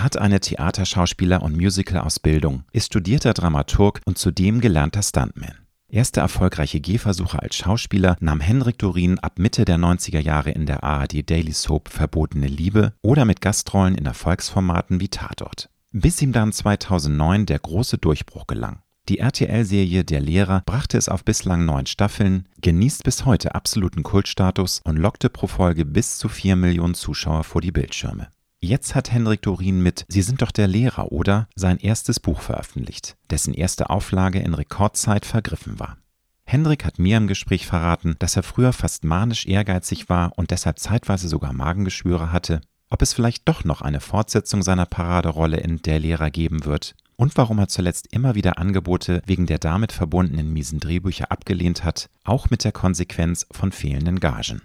Er hat eine Theaterschauspieler- und Musical-Ausbildung, ist studierter Dramaturg und zudem gelernter Stuntman. Erste erfolgreiche Gehversuche als Schauspieler nahm Henrik Dorin ab Mitte der 90er Jahre in der ARD Daily Soap Verbotene Liebe oder mit Gastrollen in Erfolgsformaten wie Tatort. Bis ihm dann 2009 der große Durchbruch gelang. Die RTL-Serie Der Lehrer brachte es auf bislang neun Staffeln, genießt bis heute absoluten Kultstatus und lockte pro Folge bis zu vier Millionen Zuschauer vor die Bildschirme. Jetzt hat Henrik Dorin mit Sie sind doch der Lehrer, oder? sein erstes Buch veröffentlicht, dessen erste Auflage in Rekordzeit vergriffen war. Hendrik hat mir im Gespräch verraten, dass er früher fast manisch ehrgeizig war und deshalb zeitweise sogar Magengeschwüre hatte, ob es vielleicht doch noch eine Fortsetzung seiner Paraderolle in Der Lehrer geben wird und warum er zuletzt immer wieder Angebote wegen der damit verbundenen miesen Drehbücher abgelehnt hat, auch mit der Konsequenz von fehlenden Gagen.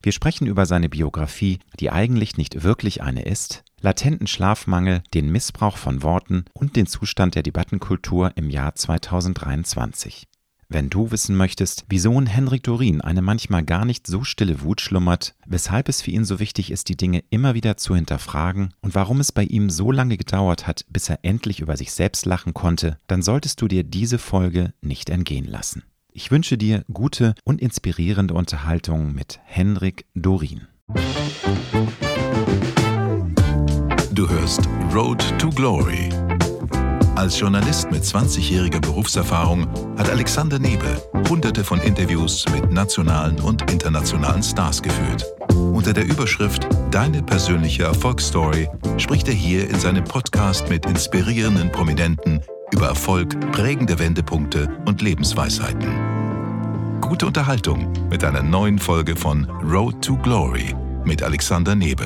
Wir sprechen über seine Biografie, die eigentlich nicht wirklich eine ist, latenten Schlafmangel, den Missbrauch von Worten und den Zustand der Debattenkultur im Jahr 2023. Wenn du wissen möchtest, wieso in Henrik Dorin eine manchmal gar nicht so stille Wut schlummert, weshalb es für ihn so wichtig ist, die Dinge immer wieder zu hinterfragen und warum es bei ihm so lange gedauert hat, bis er endlich über sich selbst lachen konnte, dann solltest du dir diese Folge nicht entgehen lassen. Ich wünsche dir gute und inspirierende Unterhaltung mit Henrik Dorin. Du hörst Road to Glory. Als Journalist mit 20-jähriger Berufserfahrung hat Alexander Nebe hunderte von Interviews mit nationalen und internationalen Stars geführt. Unter der Überschrift Deine persönliche Erfolgsstory spricht er hier in seinem Podcast mit inspirierenden Prominenten über Erfolg, prägende Wendepunkte und Lebensweisheiten. Gute Unterhaltung mit einer neuen Folge von Road to Glory mit Alexander Nebe.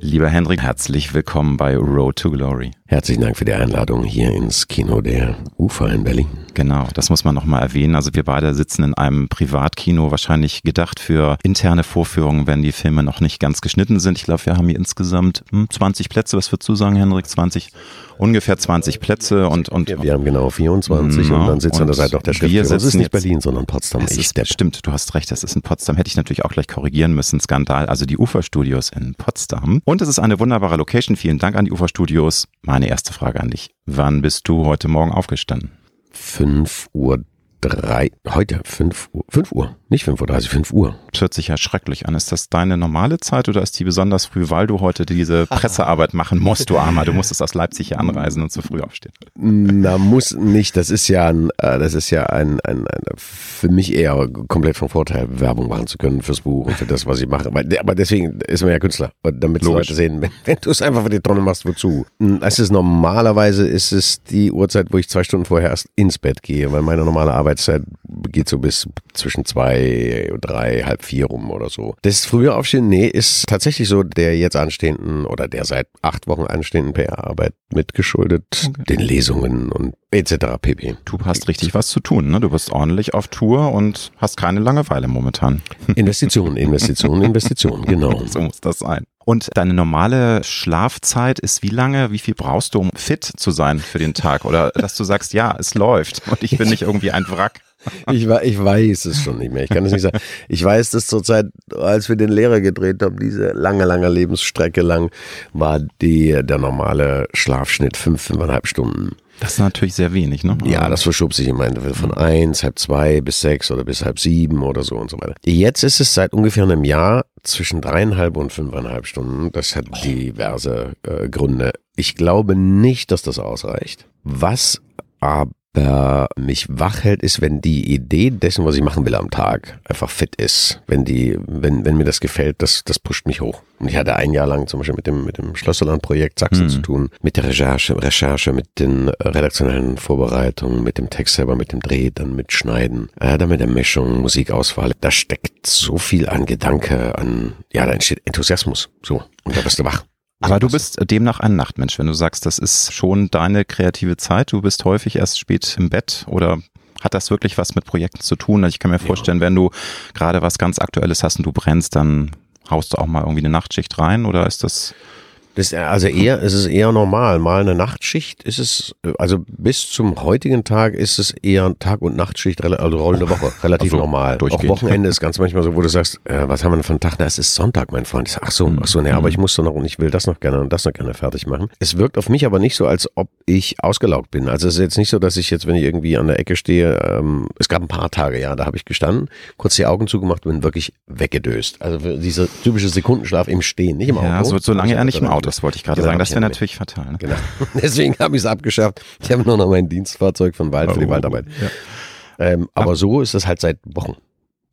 Lieber Hendrik, herzlich willkommen bei Road to Glory. Herzlichen Dank für die Einladung hier ins Kino der Ufer in Berlin. Genau, das muss man nochmal erwähnen. Also wir beide sitzen in einem Privatkino, wahrscheinlich gedacht für interne Vorführungen, wenn die Filme noch nicht ganz geschnitten sind. Ich glaube, wir haben hier insgesamt 20 hm, Plätze. Was würdest du sagen, Hendrik? 20? Ungefähr 20 Plätze und, und wir, haben genau 24 ja, und dann sitzt an der Seite auch der Chef. Das ist nicht Berlin, sondern Potsdam. Es ist, stimmt, du hast recht, das ist in Potsdam. Hätte ich natürlich auch gleich korrigieren müssen. Skandal. Also die Uferstudios in Potsdam. Und es ist eine wunderbare Location. Vielen Dank an die Uferstudios. Meine erste Frage an dich. Wann bist du heute Morgen aufgestanden? 5 Uhr drei, heute 5 Uhr, 5 Uhr, nicht 5.30 Uhr, 5 Uhr. Das hört sich ja schrecklich an. Ist das deine normale Zeit oder ist die besonders früh, weil du heute diese Pressearbeit machen musst, du Armer? Du musstest aus Leipzig hier anreisen und zu früh aufstehen. Na, muss nicht. Das ist ja ein, äh, das ist ja ein, ein, ein, für mich eher komplett von Vorteil, Werbung machen zu können fürs Buch und für das, was ich mache. Aber deswegen ist man ja Künstler, damit Leute sehen, wenn, wenn du es einfach für die Tonne machst, wozu? Es ist normalerweise ist es die Uhrzeit, wo ich zwei Stunden vorher erst ins Bett gehe, weil meine normale Arbeitszeit geht so bis zwischen zwei, drei, halb vier rum oder so. Das frühe Aufstehen, nee, ist tatsächlich so der jetzt anstehenden oder der seit acht Wochen anstehenden PR-Arbeit mitgeschuldet, okay. den Lesungen und etc. pp. Du hast richtig was zu tun, ne? Du bist ordentlich auf Tour und hast keine Langeweile momentan. Investitionen, Investitionen, Investitionen, genau. so muss das sein. Und deine normale Schlafzeit ist wie lange? Wie viel brauchst du, um fit zu sein für den Tag? Oder dass du sagst, ja, es läuft und ich bin nicht irgendwie ein Wrack. Ich, ich weiß es schon nicht mehr. Ich kann es nicht sagen. Ich weiß, dass zurzeit, als wir den Lehrer gedreht haben, diese lange, lange Lebensstrecke lang, war die, der normale Schlafschnitt fünf, fünfeinhalb Stunden. Das ist natürlich sehr wenig, ne? Ja, das verschob sich immer von eins, halb zwei bis sechs oder bis halb sieben oder so und so weiter. Jetzt ist es seit ungefähr einem Jahr zwischen dreieinhalb und fünfeinhalb Stunden. Das hat diverse äh, Gründe. Ich glaube nicht, dass das ausreicht. Was aber äh, mich wach hält, ist, wenn die Idee dessen, was ich machen will am Tag, einfach fit ist. Wenn die, wenn, wenn mir das gefällt, das, das pusht mich hoch. Und ich hatte ein Jahr lang zum Beispiel mit dem, mit dem Schlösserland-Projekt Sachsen mhm. zu tun, mit der Recherche, Recherche, mit den redaktionellen Vorbereitungen, mit dem Text selber, mit dem Dreh, dann mit Schneiden, äh, dann mit der Mischung, Musikauswahl. Da steckt so viel an Gedanke, an, ja, da entsteht Enthusiasmus. So. Und da bist du wach. Aber du bist demnach ein Nachtmensch, wenn du sagst, das ist schon deine kreative Zeit. Du bist häufig erst spät im Bett oder hat das wirklich was mit Projekten zu tun? Also ich kann mir vorstellen, ja. wenn du gerade was ganz Aktuelles hast und du brennst, dann haust du auch mal irgendwie eine Nachtschicht rein oder ist das Das, also eher, es ist eher normal. Mal eine Nachtschicht ist es, also bis zum heutigen Tag ist es eher Tag- und Nachtschicht, also rollende Woche, relativ Also normal. Auch durchgehend. Wochenende ist ganz manchmal so, wo du sagst, äh, was haben wir denn für einen Tag? Na, es ist Sonntag, mein Freund. Ich sag, ach so, ach so, ne, aber ich muss doch noch und ich will das noch gerne und das noch gerne fertig machen. Es wirkt auf mich aber nicht so, als ob ich ausgelaugt bin. Also es ist jetzt nicht so, dass ich jetzt, wenn ich irgendwie an der Ecke stehe, ähm, es gab ein paar Tage, ja, da habe ich gestanden, kurz die Augen zugemacht und bin wirklich weggedöst. Also dieser typische Sekundenschlaf im Stehen, nicht im Auto. Ja, so, solange er nicht im Sondern- Auto ist, wollte ich gerade Genau, sagen. Das wäre natürlich fatal. Ne? Genau. Deswegen habe ich es abgeschafft. Ich habe nur noch mein Dienstfahrzeug von Wald für die Oh, Waldarbeit. ja. Ähm, aber so ist es halt seit Wochen.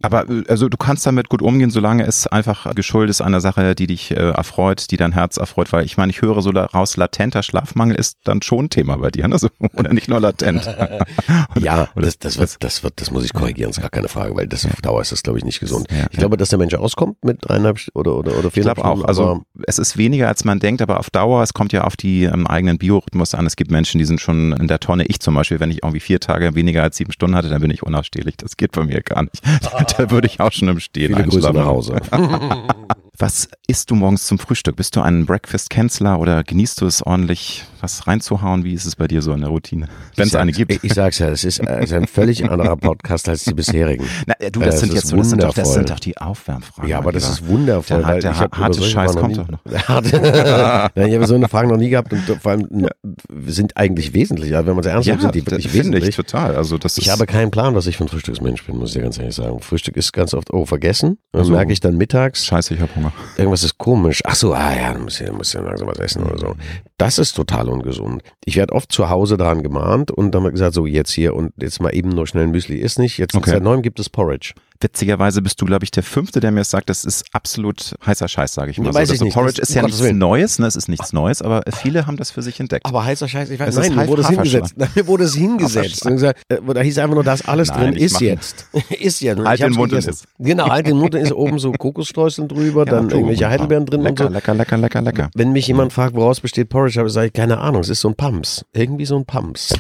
Aber äh, also du kannst damit gut umgehen, solange es einfach geschuldet ist einer Sache, die dich äh, erfreut, die dein Herz erfreut, weil ich meine, ich höre so daraus, latenter Schlafmangel ist dann schon ein Thema bei dir, ne? so, oder nicht nur latent. Ja, das, das, wird, das wird, das muss ich korrigieren, ist gar keine Frage, weil das auf Dauer ist das, glaube ich, nicht gesund. Ich glaube, dass der Mensch auskommt mit dreieinhalb oder, oder, oder Ich viereinhalb glaube auch. Also es ist weniger, als man denkt, aber auf Dauer, es kommt ja auf die ähm, eigenen Biorhythmus an. Es gibt Menschen, die sind schon in der Tonne. Ich zum Beispiel, wenn ich irgendwie vier Tage weniger als sieben Stunden hatte, dann bin ich unausstehlich. Das geht bei mir gar nicht. da würde ich auch schon im Stehen viele Grüße einschlafen. nach Hause. Was isst du morgens zum Frühstück? Bist du ein Breakfast-Canceler oder genießt du es ordentlich, was reinzuhauen? Wie ist es bei dir so in der Routine? Wenn es eine gibt. Ich, ich sag's ja, es ist, äh, ist ein völlig anderer Podcast als die bisherigen. Na, äh, du, Äh, das es sind jetzt so, das sind, doch, das sind doch die Aufwärmfragen. Ja, aber das ist wundervoll, Der, weil der ich harte Scheiß kommt doch noch. ja, ich habe so eine Frage noch nie gehabt und vor allem sind eigentlich wesentlich. Also wenn man es ernst Ja, nimmt, sind die wirklich finde ich wesentlich. total. Also das Ich habe keinen Plan, was ich für ein Frühstücksmensch bin, muss ich dir ganz ehrlich sagen. Frühstück ist ganz oft, oh, vergessen. Dann So. merke ich dann mittags, Scheiße, ich habe Hunger. Irgendwas ist komisch. Ach so, ah ja, muss ich, muss ich langsam was essen oder so. Das ist total ungesund. Ich werde oft zu Hause daran gemahnt und dann wird gesagt, so jetzt hier und jetzt mal eben nur schnell ein Müsli ist nicht. Jetzt Okay. seit neuem gibt es Porridge. Witzigerweise bist du, glaube ich, der Fünfte, der mir sagt, das ist absolut heißer Scheiß, sage ich mal. Ja, so. weiß ich Also nicht. Porridge Das- ist ja nichts Willen. Neues, ne? es ist nichts Neues, aber viele haben das für sich entdeckt. Aber heißer Scheiß, ich weiß, Es ist nein, mir wurde es hingesetzt. Nein, mir wurde es hingesetzt. Gesagt, äh, da hieß einfach nur, das alles Nein, drin nicht ist jetzt. ist jetzt. Und Halt den Mund und gegessen. iss. Genau, halt den Mund und ist oben so Kokosstreuseln drüber, Ja, dann irgendwelche. Heidelbeeren drin lecker, und so. Lecker, lecker, lecker, lecker. Wenn mich jemand fragt, woraus besteht Porridge, habe ich sage ich, keine Ahnung, es ist so ein Pumps. Irgendwie so ein Pumps.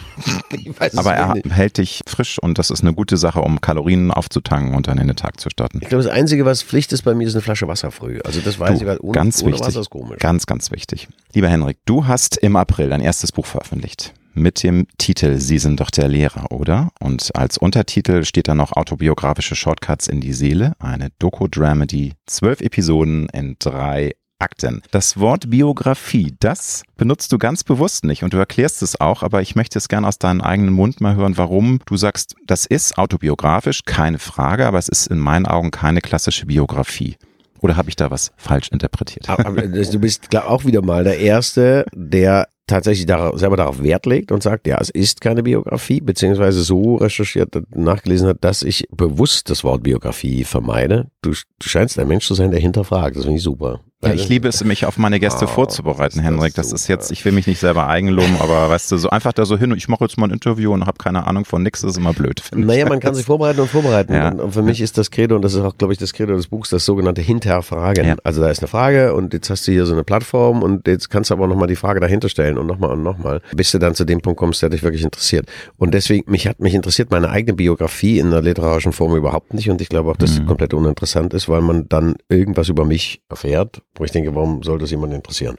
weiß Aber er nicht. hält dich frisch und das ist eine gute Sache, um Kalorien aufzutanken und dann in den Tag zu starten. Ich glaube, das Einzige, was Pflicht ist bei mir, ist eine Flasche Wasser früh. Also das weiß Du, ich, weil ohne, ganz ohne wichtig. Wasser ist komisch. Ganz, ganz wichtig. Lieber Henrik, du hast im April dein erstes Buch veröffentlicht. Mit dem Titel Sie sind doch der Lehrer, oder? Und als Untertitel steht da noch autobiografische Shortcuts in die Seele, eine Doku-Dramedy, zwölf Episoden in drei Akten. Das Wort Biografie, das benutzt du ganz bewusst nicht und du erklärst es auch, aber ich möchte es gerne aus deinem eigenen Mund mal hören, warum du sagst, das ist autobiografisch, keine Frage, aber es ist in meinen Augen keine klassische Biografie. Oder habe ich da was falsch interpretiert? Du bist auch wieder mal der Erste, der tatsächlich selber darauf Wert legt und sagt, ja, es ist keine Biografie, beziehungsweise so recherchiert, nachgelesen hat, dass ich bewusst das Wort Biografie vermeide. Du, du scheinst ein Mensch zu sein, der hinterfragt. Das finde ich super. Ja, ich liebe es, mich auf meine Gäste Ah, vorzubereiten, ist das Henrik. Das ist super. jetzt, ich will mich nicht selber eigenloben, aber weißt du, so einfach da so hin und ich mache jetzt mal ein Interview und habe keine Ahnung von nix, das ist immer blöd. finde ich. Naja, man kann sich vorbereiten und vorbereiten. Ja. Und, für mich ist das Credo, und das ist auch, glaube ich, das Credo des Buchs, das sogenannte Hinterfragen. Ja. Also da ist eine Frage und jetzt hast du hier so eine Plattform und jetzt kannst du aber nochmal die Frage dahinter stellen und nochmal und nochmal, bis du dann zu dem Punkt kommst, der dich wirklich interessiert. Und deswegen, mich hat mich interessiert meine eigene Biografie in der literarischen Form überhaupt nicht und ich glaube auch, dass sie komplett uninteressant ist, weil man dann irgendwas über mich erfährt, wo ich denke, warum soll das jemand interessieren?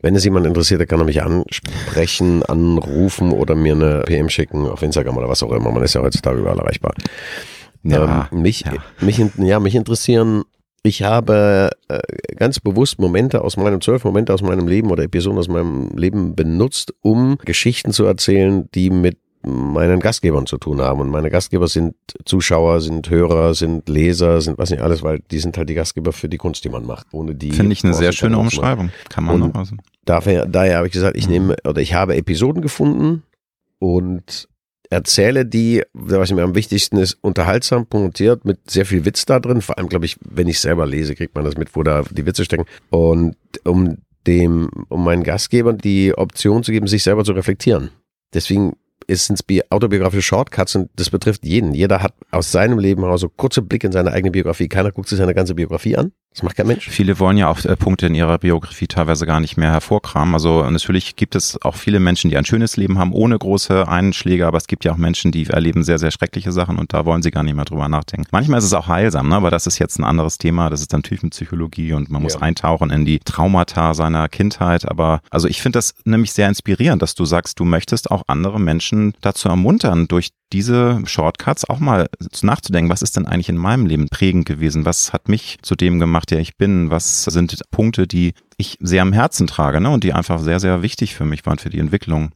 Wenn es jemand interessiert, dann kann er mich ansprechen, anrufen oder mir eine PM schicken auf Instagram oder was auch immer. Man ist ja heutzutage überall erreichbar. Ja, ähm, mich, ja. mich, ja, mich interessieren, ich habe äh, ganz bewusst Momente aus meinem, zwölf Momente aus meinem Leben oder Episoden aus meinem Leben benutzt, um Geschichten zu erzählen, die mit meinen Gastgebern zu tun haben. Und meine Gastgeber sind Zuschauer, sind Hörer, sind Leser, sind was nicht alles, weil die sind halt die Gastgeber für die Kunst, die man macht. Ohne die Finde ich eine sehr schöne. Umschreibung. Kann man Und- noch also. Daher, daher habe ich gesagt, Mhm. ich nehme oder ich habe Episoden gefunden und erzähle die, was mir am wichtigsten ist, unterhaltsam, punktiert, mit sehr viel Witz da drin. Vor allem, glaube ich, wenn ich selber lese, kriegt man das mit, wo da die Witze stecken. Und um dem, um meinen Gastgebern die Option zu geben, sich selber zu reflektieren. Deswegen es bi- autobiografische Shortcuts und das betrifft jeden. Jeder hat aus seinem Leben heraus so kurze Blicke in seine eigene Biografie. Keiner guckt sich seine ganze Biografie an, Das macht kein Mensch. Viele wollen ja auch äh, Punkte in ihrer Biografie teilweise gar nicht mehr hervorkramen. Also natürlich gibt es auch viele Menschen, die ein schönes Leben haben, ohne große Einschläge, aber es gibt ja auch Menschen, die erleben sehr, sehr schreckliche Sachen und da wollen sie gar nicht mehr drüber nachdenken. Manchmal ist es auch heilsam, ne? aber das ist jetzt ein anderes Thema. Das ist dann Tiefenpsychologie und man muss ja. eintauchen in die Traumata seiner Kindheit. Aber also ich finde das nämlich sehr inspirierend, dass du sagst, du möchtest auch andere Menschen dazu ermuntern, durch diese Shortcuts auch mal nachzudenken, was ist denn eigentlich in meinem Leben prägend gewesen? Was hat mich zu dem gemacht, der ich bin? Was sind Punkte, die ich sehr am Herzen trage ne? und die einfach sehr, sehr wichtig für mich waren, für die Entwicklung?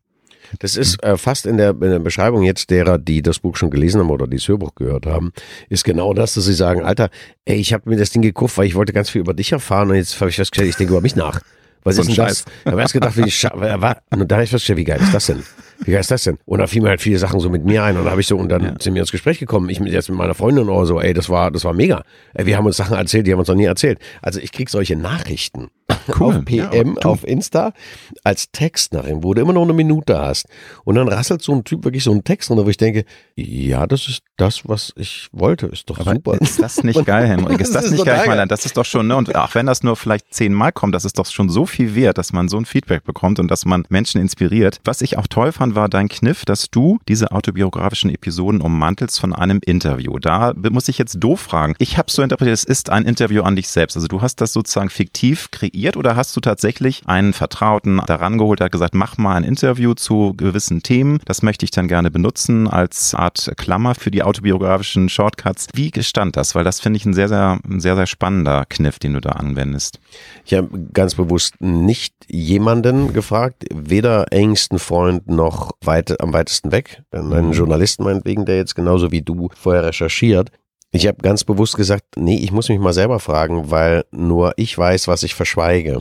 Das ist äh, fast in der, in der, Beschreibung jetzt derer, die das Buch schon gelesen haben oder das Hörbuch gehört haben, ist genau das, dass sie sagen, Alter, ey, ich habe mir das Ding gekauft, weil ich wollte ganz viel über dich erfahren und jetzt habe ich festgestellt, ich denke über mich nach. Was so ist denn Scheiß. das? Da habe ich erst gedacht, wie ich, und da habe ich festgestellt, wie geil ist das denn? Wie geil ist das denn? Und da fielen mir halt viele Sachen so mit mir ein und da habe ich so, und dann ja. sind wir ins Gespräch gekommen, ich mit jetzt mit meiner Freundin oder so, ey, das war, das war mega. Ey, wir haben uns Sachen erzählt, die haben uns noch nie erzählt. Also ich krieg solche Nachrichten cool. auf PM, ja, auf Insta als Textnachricht, wo du immer noch eine Minute hast. Und dann rasselt so ein Typ wirklich so einen Text runter, wo ich denke, ja, das ist das, was ich wollte. Ist doch Aber super. Ist das nicht geil, Henrik? Ist das, das ist nicht geil? Ich meine, das ist doch schon, ne? Und auch wenn das nur vielleicht zehnmal kommt, das ist doch schon so viel wert, dass man so ein Feedback bekommt und dass man Menschen inspiriert. Was ich auch toll fand, war dein Kniff, dass du diese autobiografischen Episoden ummantelst von einem Interview. Da muss ich jetzt doof fragen. Ich habe so interpretiert, es ist ein Interview an dich selbst. Also du hast das sozusagen fiktiv kreiert oder hast du tatsächlich einen Vertrauten daran geholt, der hat gesagt, mach mal ein Interview zu gewissen Themen. Das möchte ich dann gerne benutzen als Art Klammer für die autobiografischen Shortcuts. Wie gestand das? Weil das finde ich ein sehr, sehr, sehr, sehr spannender Kniff, den du da anwendest. Ich habe ganz bewusst nicht jemanden gefragt, weder engsten Freund noch weit, am weitesten weg, einen mhm. Journalisten meinetwegen, der jetzt genauso wie du vorher recherchiert. Ich habe ganz bewusst gesagt, nee, ich muss mich mal selber fragen, weil nur ich weiß, was ich verschweige.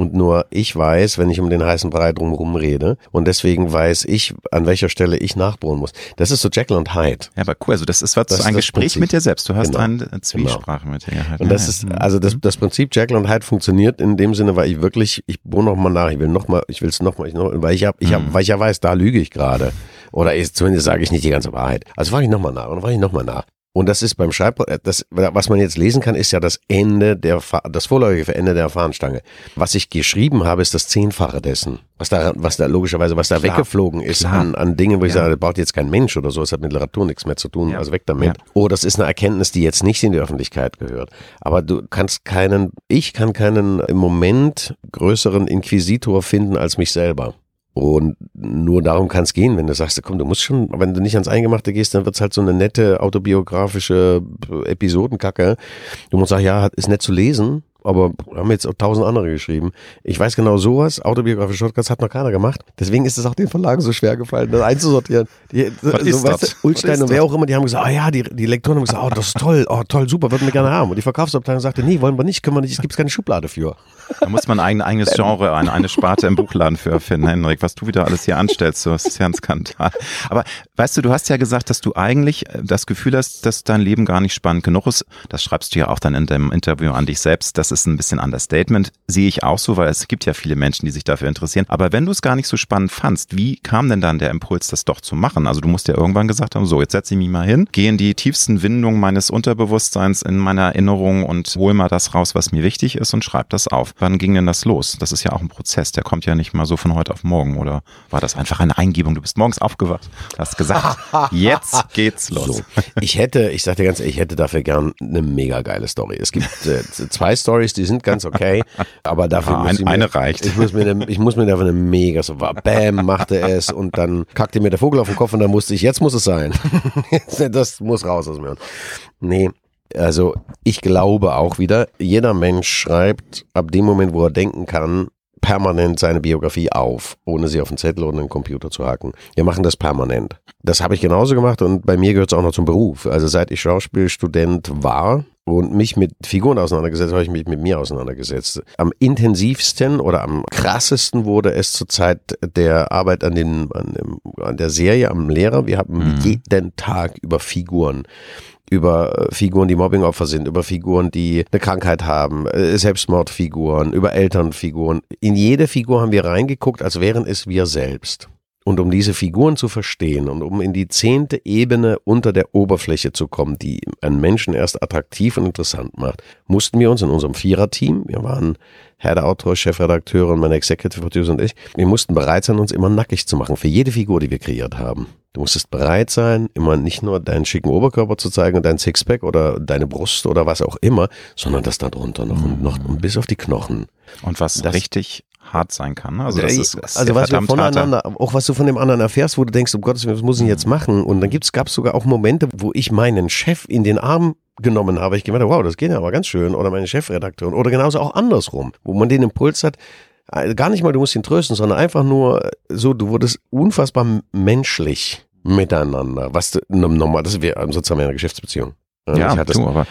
Und nur ich weiß, wenn ich um den heißen Brei drumherum rede. Und deswegen weiß ich, an welcher Stelle ich nachbohren muss. Das ist so Jekyll und Hyde. Ja, aber cool. Also das ist was das ein ist Gespräch mit dir selbst. Du hast genau. eine Zwiesprache genau. mit dir gehabt. Und das ja, ist, also das, das Prinzip Jekyll und Hyde funktioniert in dem Sinne, weil ich wirklich, ich bohre noch mal nach. Ich will noch mal, ich will es noch mal, ich noch, weil ich hab, ich hab, mhm. weil ich ja weiß, da lüge ich gerade. Oder ist, zumindest sage ich nicht die ganze Wahrheit. Also frage ich noch mal nach. Und frage ich noch mal nach. Und das ist beim Schreib, äh, das, was man jetzt lesen kann, ist ja das Ende der, das vorläufige Ende der Fahnenstange. Was ich geschrieben habe, ist das Zehnfache dessen. Was da, was da logischerweise, was da Klar. weggeflogen ist an, an Dingen, wo ich sage, das baut jetzt kein Mensch oder so, es hat mit Literatur nichts mehr zu tun, ja. also weg damit. Ja. Oh, das ist eine Erkenntnis, die jetzt nicht in die Öffentlichkeit gehört. Aber du kannst keinen, ich kann keinen im Moment größeren Inquisitor finden als mich selber. Und nur darum kann es gehen, wenn du sagst, komm, du musst schon, wenn du nicht ans Eingemachte gehst, dann wird's halt so eine nette autobiografische Episodenkacke. Du musst sagen, ja, ist nett zu lesen, aber haben jetzt auch tausend andere geschrieben. Ich weiß genau sowas, autobiografische Shortcuts hat noch keiner gemacht. Deswegen ist es auch den Verlagen so schwer gefallen, das einzusortieren. Die, Was so, weißt du, Ulstein und wer auch immer, die haben gesagt, ah oh ja, die, die Lektoren haben gesagt, oh, das ist toll, oh toll, super, würden wir gerne haben. Und die Verkaufsabteilung sagte, nee, wollen wir nicht, können wir nicht, es gibt keine Schublade für. Da muss man ein eigenes Genre, eine, eine Sparte im Buchladen für erfinden, Henrik. Was du wieder alles hier anstellst, so, das ist ja ein Skandal. Aber weißt du, du hast ja gesagt, dass du eigentlich äh, das Gefühl hast, dass dein Leben gar nicht spannend genug ist. Das schreibst du ja auch dann in dem Interview an dich selbst. Das ist ein bisschen Understatement. Sehe ich auch so, weil es gibt ja viele Menschen, die sich dafür interessieren. Aber wenn du es gar nicht so spannend fandst, wie kam denn dann der Impuls, das doch zu machen? Also du musst ja irgendwann gesagt haben, so, jetzt setze ich mich mal hin, gehe in die tiefsten Windungen meines Unterbewusstseins in meiner Erinnerung und hol mal das raus, was mir wichtig ist und schreib das auf. Wann ging denn das los? Das ist ja auch ein Prozess, der kommt ja nicht mal so von heute auf morgen. Oder war das einfach eine Eingebung? Du bist morgens aufgewacht, hast gesagt, jetzt geht's los. So. Ich hätte, ich sagte ganz ehrlich, ich hätte dafür gern eine mega geile Story. Es gibt äh, zwei Stories, die sind ganz okay, aber dafür ja, muss ein, mir, eine reicht. Ich muss mir, eine, ich muss mir dafür eine mega so war. Bam, machte es und dann kackte mir der Vogel auf den Kopf und dann musste ich, jetzt muss es sein. das muss raus aus mir. Nee, also ich glaube auch wieder, jeder Mensch schreibt ab dem Moment, wo er denken kann, permanent seine Biografie auf, ohne sie auf den Zettel oder den Computer zu haken. Wir machen das permanent. Das habe ich genauso gemacht und bei mir gehört es auch noch zum Beruf. Also seit ich Schauspielstudent war und mich mit Figuren auseinandergesetzt, habe ich mich mit mir auseinandergesetzt. Am intensivsten oder am krassesten wurde es zur Zeit der Arbeit an, den, an, dem, an der Serie, am Lehrer. Wir haben mhm. jeden Tag über Figuren über Figuren, die Mobbingopfer sind, über Figuren, die eine Krankheit haben, äh, Selbstmordfiguren, über Elternfiguren. In jede Figur haben wir reingeguckt, als wären es wir selbst. Und um diese Figuren zu verstehen und um in die zehnte Ebene unter der Oberfläche zu kommen, die einen Menschen erst attraktiv und interessant macht, mussten wir uns in unserem Viererteam, wir waren Herr der Autor, Chefredakteur und mein Executive Producer und ich, wir mussten bereit sein, uns immer nackig zu machen für jede Figur, die wir kreiert haben. Du musstest bereit sein, immer nicht nur deinen schicken Oberkörper zu zeigen und dein Sixpack oder deine Brust oder was auch immer, sondern das da drunter noch und noch und bis auf die Knochen. Und was Das- richtig hart sein kann. Also, das ist, also was wir voneinander, auch was du von dem anderen erfährst, wo du denkst, um Gottes Willen, was muss ich jetzt machen? Und dann gibt's, gab's sogar auch Momente, wo ich meinen Chef in den Arm genommen habe. Ich gemeint, wow, das geht ja aber ganz schön. Oder meine Chefredakteurin. Oder genauso auch andersrum, wo man den Impuls hat, äh, gar nicht mal, du musst ihn trösten, sondern einfach nur äh, so, du wurdest unfassbar menschlich miteinander. Was normal, das wäre sozusagen eine Geschäftsbeziehung. Ja, Ich hatte du, aber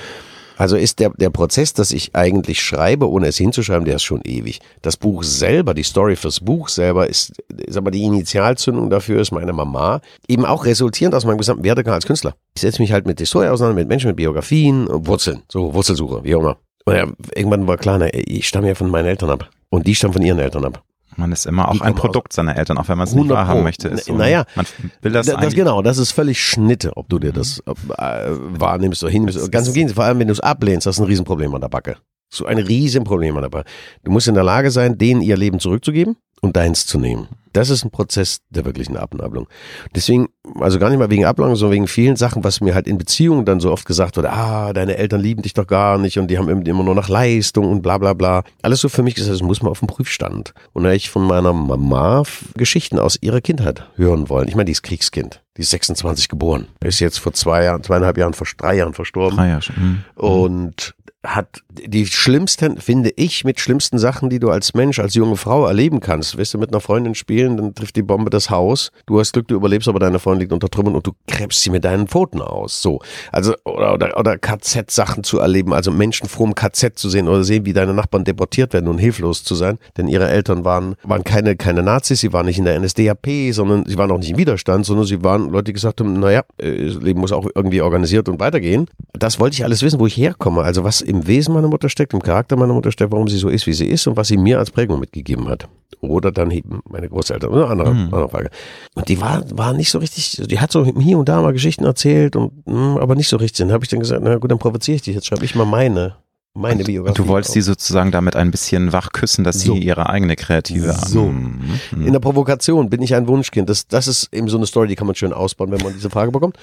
also ist der, der Prozess, dass ich eigentlich schreibe, ohne es hinzuschreiben, der ist schon ewig. Das Buch selber, die Story fürs Buch selber ist, ist aber die Initialzündung dafür ist meine Mama. Eben auch resultierend aus meinem gesamten Werdegang als Künstler. Ich setze mich halt mit Historie auseinander, mit Menschen, mit Biografien, Wurzeln, so Wurzelsuche, wie auch immer. Und ja, irgendwann war klar, na, ich stamme ja von meinen Eltern ab. Und die stammen von ihren Eltern ab. Man ist immer auch ein Produkt seiner Eltern, auch wenn man es nicht 100 wahrhaben möchte. Ist so, Naja, man will das, Das, das genau, das ist völlig Schnitte, ob du dir das äh, wahrnimmst oder hinnimmst. Ganz im Gegenteil, vor allem wenn du es ablehnst, hast du ein Riesenproblem an der Backe. So ein Riesenproblem an der Backe. Du musst in der Lage sein, denen ihr Leben zurückzugeben und deins zu nehmen. Das ist ein Prozess der wirklichen Abnabelung. Deswegen, also gar nicht mal wegen Abnabelung, sondern wegen vielen Sachen, was mir halt in Beziehungen dann so oft gesagt wird, ah, deine Eltern lieben dich doch gar nicht und die haben immer nur nach Leistung und bla bla bla. Alles so für mich gesagt, das muss man auf dem Prüfstand. Und da ich von meiner Mama Geschichten aus ihrer Kindheit hören wollen. Ich meine, die ist Kriegskind. Die ist 26 geboren. Ist jetzt vor zwei Jahren, zweieinhalb Jahren, vor drei Jahren verstorben Ah, ja, schon. Hm. und hat die schlimmsten, finde ich, mit schlimmsten Sachen, die du als Mensch, als junge Frau erleben kannst. Weißt du, mit einer Freundin spielen, dann trifft die Bombe das Haus. Du hast Glück, du überlebst, aber deine Freundin liegt unter Trümmern und du krebst sie mit deinen Pfoten aus. So. Also, oder, oder, oder KZ-Sachen zu erleben, also Menschen vor dem KZ zu sehen oder sehen, wie deine Nachbarn deportiert werden und hilflos zu sein. Denn ihre Eltern waren, waren keine, keine Nazis, sie waren nicht in der NSDAP, sondern sie waren auch nicht im Widerstand, sondern sie waren Leute, die gesagt haben, naja, äh, das Leben muss auch irgendwie organisiert und weitergehen. Das wollte ich alles wissen, wo ich herkomme. Also was im Wesen meiner Mutter steckt, im Charakter meiner Mutter steckt, warum sie so ist, wie sie ist und was sie mir als Prägung mitgegeben hat. Oder dann eben meine Großeltern. Eine andere, andere Frage. Und die war, war nicht so richtig, die hat so hier und da mal Geschichten erzählt und mh, aber nicht so richtig. Dann habe ich dann gesagt, na gut, dann provoziere ich dich. Jetzt schreibe ich mal meine, meine Biografie. Und du wolltest auf. sie sozusagen damit ein bisschen wach küssen, dass So. sie ihre eigene kreative So. Mhm. In der Provokation bin ich ein Wunschkind. Das, das ist eben so eine Story, die kann man schön ausbauen, wenn man diese Frage bekommt.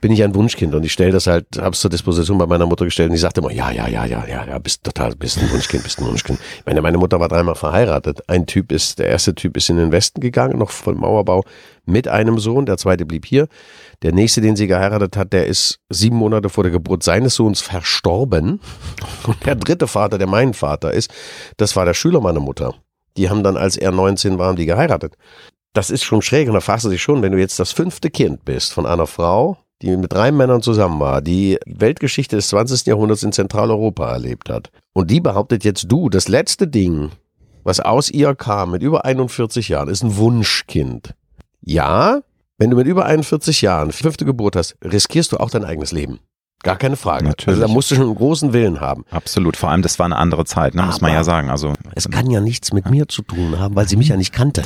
Bin ich ein Wunschkind und ich stelle das halt, hab's zur Disposition bei meiner Mutter gestellt und die sagte immer, ja, ja, ja, ja, ja, ja, bist total, bist ein Wunschkind, bist ein Wunschkind. Ich meine, meine Mutter war dreimal verheiratet. Ein Typ ist, der erste Typ ist in den Westen gegangen, noch von Mauerbau mit einem Sohn, der zweite blieb hier. Der nächste, den sie geheiratet hat, der ist sieben Monate vor der Geburt seines Sohns verstorben. Und der dritte Vater, der mein Vater ist, das war der Schüler meiner Mutter. Die haben dann, als er 19 war, die geheiratet. Das ist schon schräg und da fragst du dich schon, wenn du jetzt das fünfte Kind bist von einer Frau, die mit drei Männern zusammen war, die Weltgeschichte des 20. Jahrhunderts in Zentraleuropa erlebt hat. Und die behauptet jetzt du, das letzte Ding, was aus ihr kam mit über 41 Jahren, ist ein Wunschkind. Ja, wenn du mit über 41 Jahren fünfte Geburt hast, riskierst du auch dein eigenes Leben. Gar keine Frage. Natürlich. Also da musst du schon einen großen Willen haben. Absolut. Vor allem, das war eine andere Zeit, ne? muss man ja sagen. Also Es kann ja nichts mit mir zu tun haben, weil sie mich ja nicht kannte.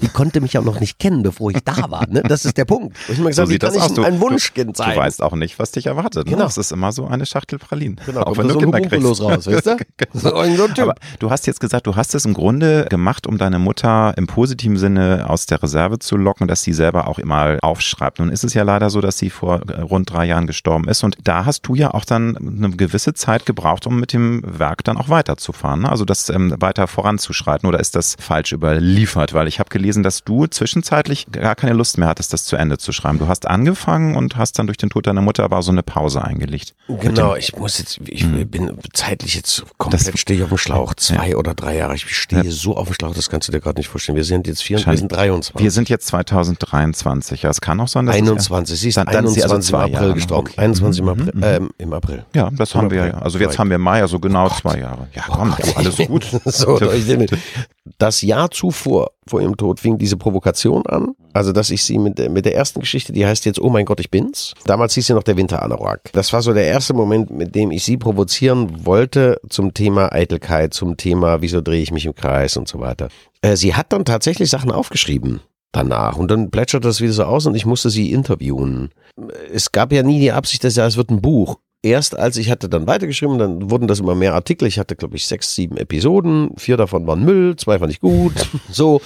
Die konnte mich ja noch nicht kennen, bevor ich da war. Ne? Das ist der Punkt. Ich habe so gesagt, wie sieht das ich aus. Du, ein Wunschkind du, sein? du weißt auch nicht, was dich erwartet. Ne? Genau. Es ist immer so eine Schachtel Pralinen. Genau, auch wenn du so Kinder kriegst. Raus, weißt du? So ein so ein Typ. Aber du hast jetzt gesagt, du hast es im Grunde gemacht, um deine Mutter im positiven Sinne aus der Reserve zu locken, dass sie selber auch immer aufschreibt. Nun ist es ja leider so, dass sie vor rund drei Jahren gestorben ist und da hast du ja auch dann eine gewisse Zeit gebraucht, um mit dem Werk dann auch weiterzufahren, ne? also das ähm, weiter voranzuschreiten oder ist das falsch überliefert? Weil ich habe gelesen, dass du zwischenzeitlich gar keine Lust mehr hattest, das zu Ende zu schreiben. Du hast angefangen und hast dann durch den Tod deiner Mutter aber so eine Pause eingelegt. Genau, ich muss jetzt, ich bin zeitlich jetzt komplett Das- stehe ich auf dem Schlauch. Zwei oder drei Jahre. Ich stehe so auf dem Schlauch, das kannst du dir gerade nicht vorstellen. Wir sind jetzt 24, wir sind 23. Wir sind jetzt 2023. Ja, es kann auch sein, dass es- 21. Sie ist Dann- dann ist also 21 im zwei April Jahre gestorben. Okay. 21 im Mhm, April. Mhm. Ähm, Im April. Ja, das Im haben wir April. ja. Also jetzt haben wir Mai, also genau zwei Jahre. Ja, komm, du, alles gut. so, ich nehme- das Jahr zuvor, vor ihrem Tod, fing diese Provokation an. Also, dass ich sie mit, der- mit der ersten Geschichte, die heißt jetzt Oh mein Gott, ich bin's. Damals hieß sie noch der Winteranorak. Das war so der erste Moment, mit dem ich sie provozieren wollte zum Thema Eitelkeit, zum Thema, wieso drehe ich mich im Kreis und so weiter. Äh, sie hat dann tatsächlich Sachen aufgeschrieben. Danach. Und dann plätscherte das wieder so aus und ich musste sie interviewen. Es gab ja nie die Absicht, dass ja, es wird ein Buch. Erst als ich hatte dann weitergeschrieben, dann wurden das immer mehr Artikel. Ich hatte, glaube ich, sechs, sieben Episoden. Vier davon waren Müll, zwei fand ich gut. so,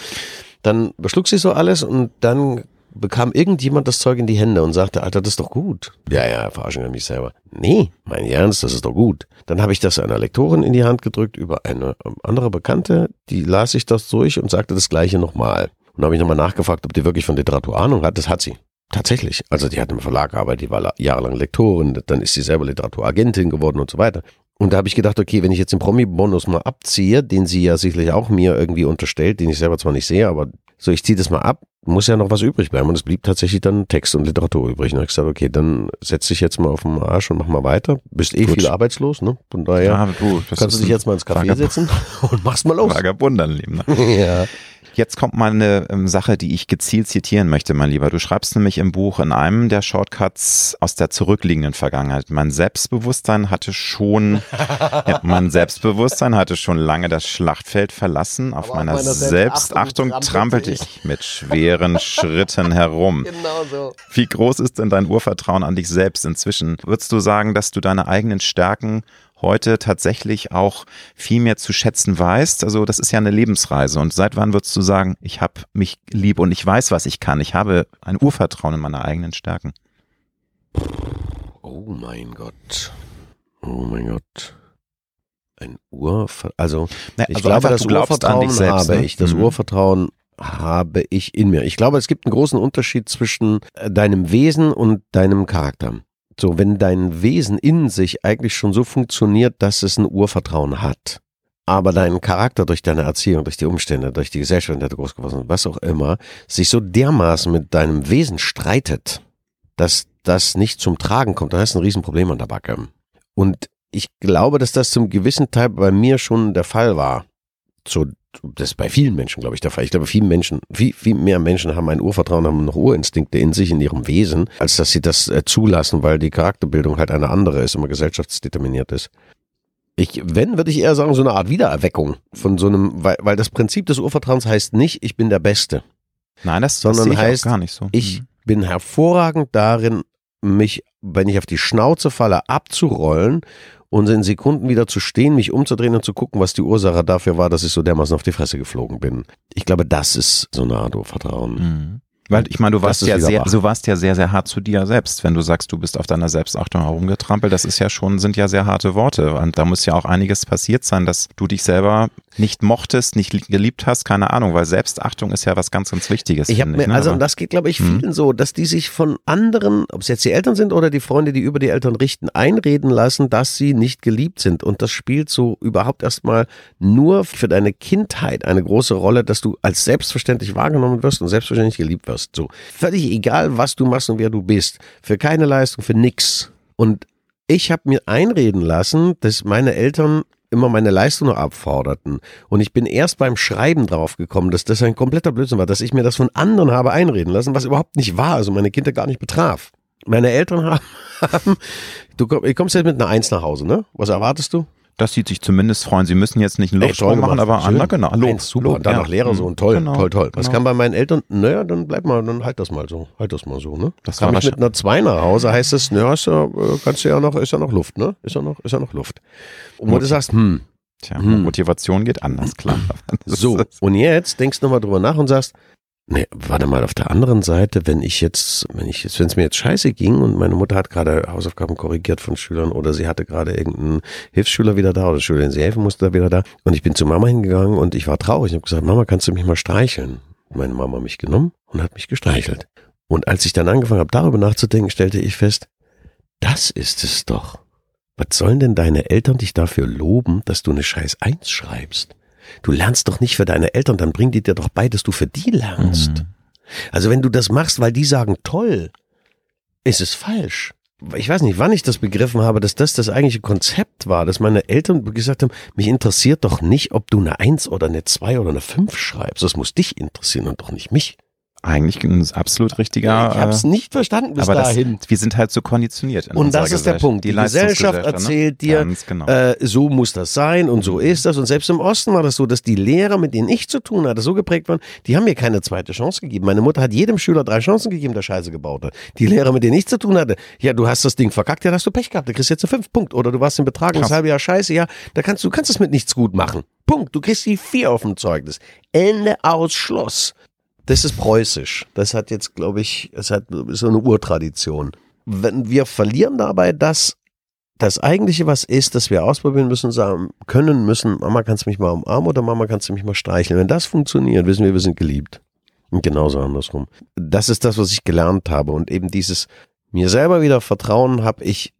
dann beschlug sie so alles und dann bekam irgendjemand das Zeug in die Hände und sagte, Alter, das ist doch gut. Ja, ja, verarschen wir mich selber. Nee, mein Ernst, das ist doch gut. Dann habe ich das einer Lektorin in die Hand gedrückt über eine andere Bekannte, die las sich das durch und sagte das gleiche nochmal. Und habe ich nochmal nachgefragt, ob die wirklich von Literatur Ahnung hat. Das hat sie. Tatsächlich. Also die hat im Verlag gearbeitet, die war jahrelang Lektorin, dann ist sie selber Literaturagentin geworden und so weiter. Und da habe ich gedacht, okay, wenn ich jetzt den Promi-Bonus mal abziehe, den sie ja sicherlich auch mir irgendwie unterstellt, den ich selber zwar nicht sehe, aber so, ich ziehe das mal ab, muss ja noch was übrig bleiben. Und es blieb tatsächlich dann Text und Literatur übrig. Und ich gesagt, okay, dann setz dich jetzt mal auf den Arsch und mach mal weiter. Bist eh Gut. viel arbeitslos, ne? Von daher ja, du, kannst du dich jetzt mal ins Café setzen und machst mal los. Vagabundenleben, ne? ja. Jetzt kommt mal eine ähm, Sache, die ich gezielt zitieren möchte, mein Lieber. Du schreibst nämlich im Buch in einem der Shortcuts aus der zurückliegenden Vergangenheit. Mein Selbstbewusstsein hatte schon, ja, mein Selbstbewusstsein hatte schon lange das Schlachtfeld verlassen. Auf meiner, meiner, Selbstachtung, Selbstachtung trampelte ich mit schweren Schritten herum. Genau so. Wie groß ist denn dein Urvertrauen an dich selbst inzwischen? Würdest du sagen, dass du deine eigenen Stärken heute tatsächlich auch viel mehr zu schätzen weißt. Also das ist ja eine Lebensreise. Und seit wann würdest du sagen, ich habe mich lieb und ich weiß, was ich kann. Ich habe ein Urvertrauen in meine eigenen Stärken. Oh mein Gott. Oh mein Gott. Ein Urvertrauen. Also, ich also glaube, das Urvertrauen selbst, habe ne? ich. Das mhm. Urvertrauen habe ich in mir. Ich glaube, es gibt einen großen Unterschied zwischen äh, deinem Wesen und deinem Charakter. So, wenn dein Wesen in sich eigentlich schon so funktioniert, dass es ein Urvertrauen hat, aber dein Charakter durch deine Erziehung, durch die Umstände, durch die Gesellschaft, in der du groß geworden bist, was auch immer, sich so dermaßen mit deinem Wesen streitet, dass das nicht zum Tragen kommt, dann hast du ein Riesenproblem an der Backe. Und ich glaube, dass das zum gewissen Teil bei mir schon der Fall war. So das ist bei vielen Menschen, glaube ich, der Fall. Ich glaube, vielen Menschen, viel, viel mehr Menschen haben ein Urvertrauen, haben noch Urinstinkte in sich, in ihrem Wesen, als dass sie das äh, zulassen, weil die Charakterbildung halt eine andere ist, immer gesellschaftsdeterminiert ist. Ich, wenn, würde ich eher sagen, so eine Art Wiedererweckung von so einem, weil, weil das Prinzip des Urvertrauens heißt nicht, ich bin der Beste. Nein, das, sondern das heißt, gar nicht so. Ich mhm. bin hervorragend darin, mich, wenn ich auf die Schnauze falle, abzurollen und in Sekunden wieder zu stehen, mich umzudrehen und zu gucken, was die Ursache dafür war, dass ich so dermaßen auf die Fresse geflogen bin. Ich glaube, das ist so eine Art Vertrauen. Mhm. Weil ich meine, du warst ja sehr, du warst ja sehr, sehr hart zu dir selbst, wenn du sagst, du bist auf deiner Selbstachtung herumgetrampelt. Das ist ja schon, sind ja sehr harte Worte. Und da muss ja auch einiges passiert sein, dass du dich selber nicht mochtest, nicht geliebt hast, keine Ahnung, weil Selbstachtung ist ja was ganz, ganz Wichtiges. Ich habe mir, ne? also und das geht, glaube ich, vielen hm. so, dass die sich von anderen, ob es jetzt die Eltern sind oder die Freunde, die über die Eltern richten, einreden lassen, dass sie nicht geliebt sind. Und das spielt so überhaupt erstmal nur für deine Kindheit eine große Rolle, dass du als selbstverständlich wahrgenommen wirst und selbstverständlich geliebt wirst. So völlig egal, was du machst und wer du bist. Für keine Leistung, für nix. Und ich habe mir einreden lassen, dass meine Eltern immer meine Leistung noch abforderten. Und ich bin erst beim Schreiben drauf gekommen, dass das ein kompletter Blödsinn war, dass ich mir das von anderen habe einreden lassen, was überhaupt nicht war, also meine Kinder gar nicht betraf. Meine Eltern haben, du kommst jetzt mit einer Eins nach Hause, ne? Was erwartest du? Das sieht sich zumindest freuen. Sie müssen jetzt nicht einen Luftsprung machen, aber andere, genau. Lob, super. Lob, und dann ja. noch Lehrer so und toll, genau, toll, toll. Was genau. kann bei meinen Eltern? Naja, dann bleib mal, dann halt das mal so, halt das mal so, ne? Das Kam ich mit einer Zwei nach Hause, heißt es, naja, ist ja, äh, kannst du ja noch, ist ja noch Luft, ne? Ist ja noch, ist ja noch Luft. Und wo du sagst, hm, Tja, hm. Motivation geht anders, klar. so, und jetzt denkst du nochmal drüber nach und sagst, nee, warte mal, auf der anderen Seite, wenn ich jetzt, wenn ich jetzt, wenn es mir jetzt scheiße ging und meine Mutter hat gerade Hausaufgaben korrigiert von Schülern oder sie hatte gerade irgendeinen Hilfsschüler wieder da oder Schüler, den sie helfen musste, da wieder da und ich bin zu Mama hingegangen und ich war traurig und habe gesagt, Mama, kannst du mich mal streicheln? Meine Mama mich genommen und hat mich gestreichelt. Und als ich dann angefangen habe, darüber nachzudenken, stellte ich fest, das ist es doch. Was sollen denn deine Eltern dich dafür loben, dass du eine scheiß Eins schreibst? Du lernst doch nicht für deine Eltern, dann bring die dir doch bei, dass du für die lernst. Mhm. Also wenn du das machst, weil die sagen toll, ist es falsch. Ich weiß nicht, wann ich das begriffen habe, dass das das eigentliche Konzept war, dass meine Eltern gesagt haben, mich interessiert doch nicht, ob du eine Eins oder eine Zwei oder eine Fünf schreibst. Das muss dich interessieren und doch nicht mich. Eigentlich ein absolut richtiger. Ich habe es nicht verstanden bis aber dahin. Das, wir sind halt so konditioniert. und das ist der Punkt. Die, die Gesellschaft ne? erzählt ne? dir, genau. äh, so muss das sein und so ist das. Und selbst im Osten war das so, dass die Lehrer, mit denen ich zu tun hatte, so geprägt waren, die haben mir keine zweite Chance gegeben. Meine Mutter hat jedem Schüler drei Chancen gegeben, der Scheiße gebaut hat. Die Lehrer, mit denen ich zu tun hatte, ja, du hast das Ding verkackt, ja, da hast du Pech gehabt, da kriegst du jetzt einen fünf Punkt. Oder du warst im Betrag ein halbes Jahr scheiße, ja, da kannst du kannst es mit nichts gut machen. Punkt. Du kriegst die vier auf dem Zeugnis. Ende aus Schluss. Das ist preußisch. Das hat jetzt, glaube ich, es hat so eine Urtradition. Wenn wir verlieren dabei das, das eigentliche was ist, dass wir ausprobieren müssen, sagen, können müssen, Mama kannst du mich mal umarmen oder Mama kannst du mich mal streicheln. Wenn das funktioniert, wissen wir, wir sind geliebt. Und genauso andersrum. Das ist das, was ich gelernt habe. Und eben dieses mir selber wieder Vertrauen habe ich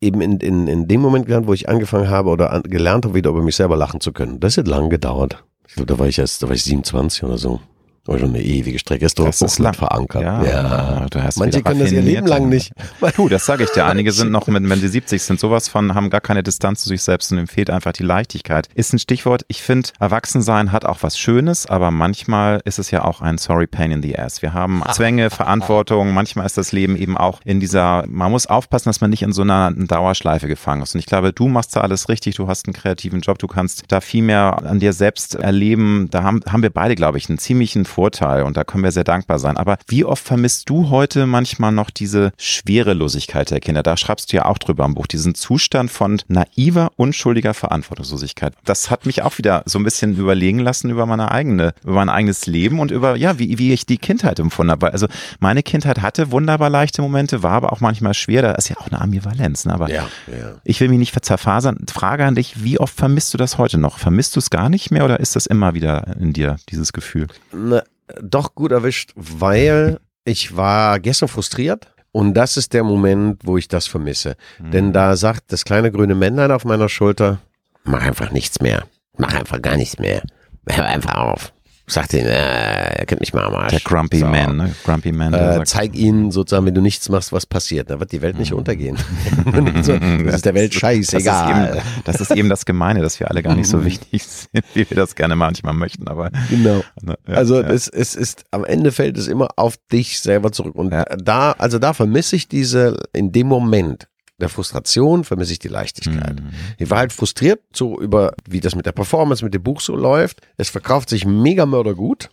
eben in, in, in dem Moment gelernt, wo ich angefangen habe oder an, gelernt habe, wieder über mich selber lachen zu können. Das hat lange gedauert. Ich glaube, da war ich erst, da war ich 27 oder so. Aber schon eine ewige Strecke. Ist doch das lang verankert. Ja, ja. Du hast Manche können das ihr Leben lang nicht. Du, das sage ich dir. Einige sind noch, wenn sie 70 sind, sowas von, haben gar keine Distanz zu sich selbst und ihm fehlt einfach die Leichtigkeit. Ist ein Stichwort. Ich finde, Erwachsensein hat auch was Schönes, aber manchmal ist es ja auch ein sorry pain in the ass. Wir haben Zwänge, Verantwortung. Manchmal ist das Leben eben auch in dieser, man muss aufpassen, dass man nicht in so einer Dauerschleife gefangen ist. Und ich glaube, du machst da alles richtig. Du hast einen kreativen Job. Du kannst da viel mehr an dir selbst erleben. Da haben, haben wir beide, glaube ich, einen ziemlichen Vorteil und da können wir sehr dankbar sein. Aber wie oft vermisst du heute manchmal noch diese Schwerelosigkeit der Kinder? Da schreibst du ja auch drüber im Buch, diesen Zustand von naiver, unschuldiger Verantwortungslosigkeit. Das hat mich auch wieder so ein bisschen überlegen lassen über meine eigene, über mein eigenes Leben und über, ja, wie, wie ich die Kindheit empfunden habe. Also meine Kindheit hatte wunderbar leichte Momente, war aber auch manchmal schwer. Da ist ja auch eine Ambivalenz. Ne? Aber ja, ja. ich will mich nicht zerfasern. Frage an dich, wie oft vermisst du das heute noch? Vermisst du es gar nicht mehr oder ist das immer wieder in dir, dieses Gefühl? Na, doch gut erwischt, weil ich war gestern frustriert. Und das ist der Moment, wo ich das vermisse. Mhm. Denn da sagt das kleine grüne Männlein auf meiner Schulter, mach einfach nichts mehr. Mach einfach gar nichts mehr. Hör einfach auf sagt ihn, äh, er kennt mich mal am Arsch. Der Grumpy so. Man, ne? Grumpy Man. Äh, zeig ihnen sozusagen, wenn du nichts machst, was passiert. Da wird die Welt nicht mhm. untergehen. das ist der Welt scheißegal. Das ist, eben, das ist eben das Gemeine, dass wir alle gar nicht so wichtig sind, wie wir das gerne manchmal möchten. Aber genau. Ja, also ja. Es, es ist am Ende fällt es immer auf dich selber zurück. Und ja. da, also da vermisse ich diese in dem Moment der Frustration vermisse ich die Leichtigkeit. Mhm. Ich war halt frustriert so über, wie das mit der Performance, mit dem Buch so läuft. Es verkauft sich mega mörder gut.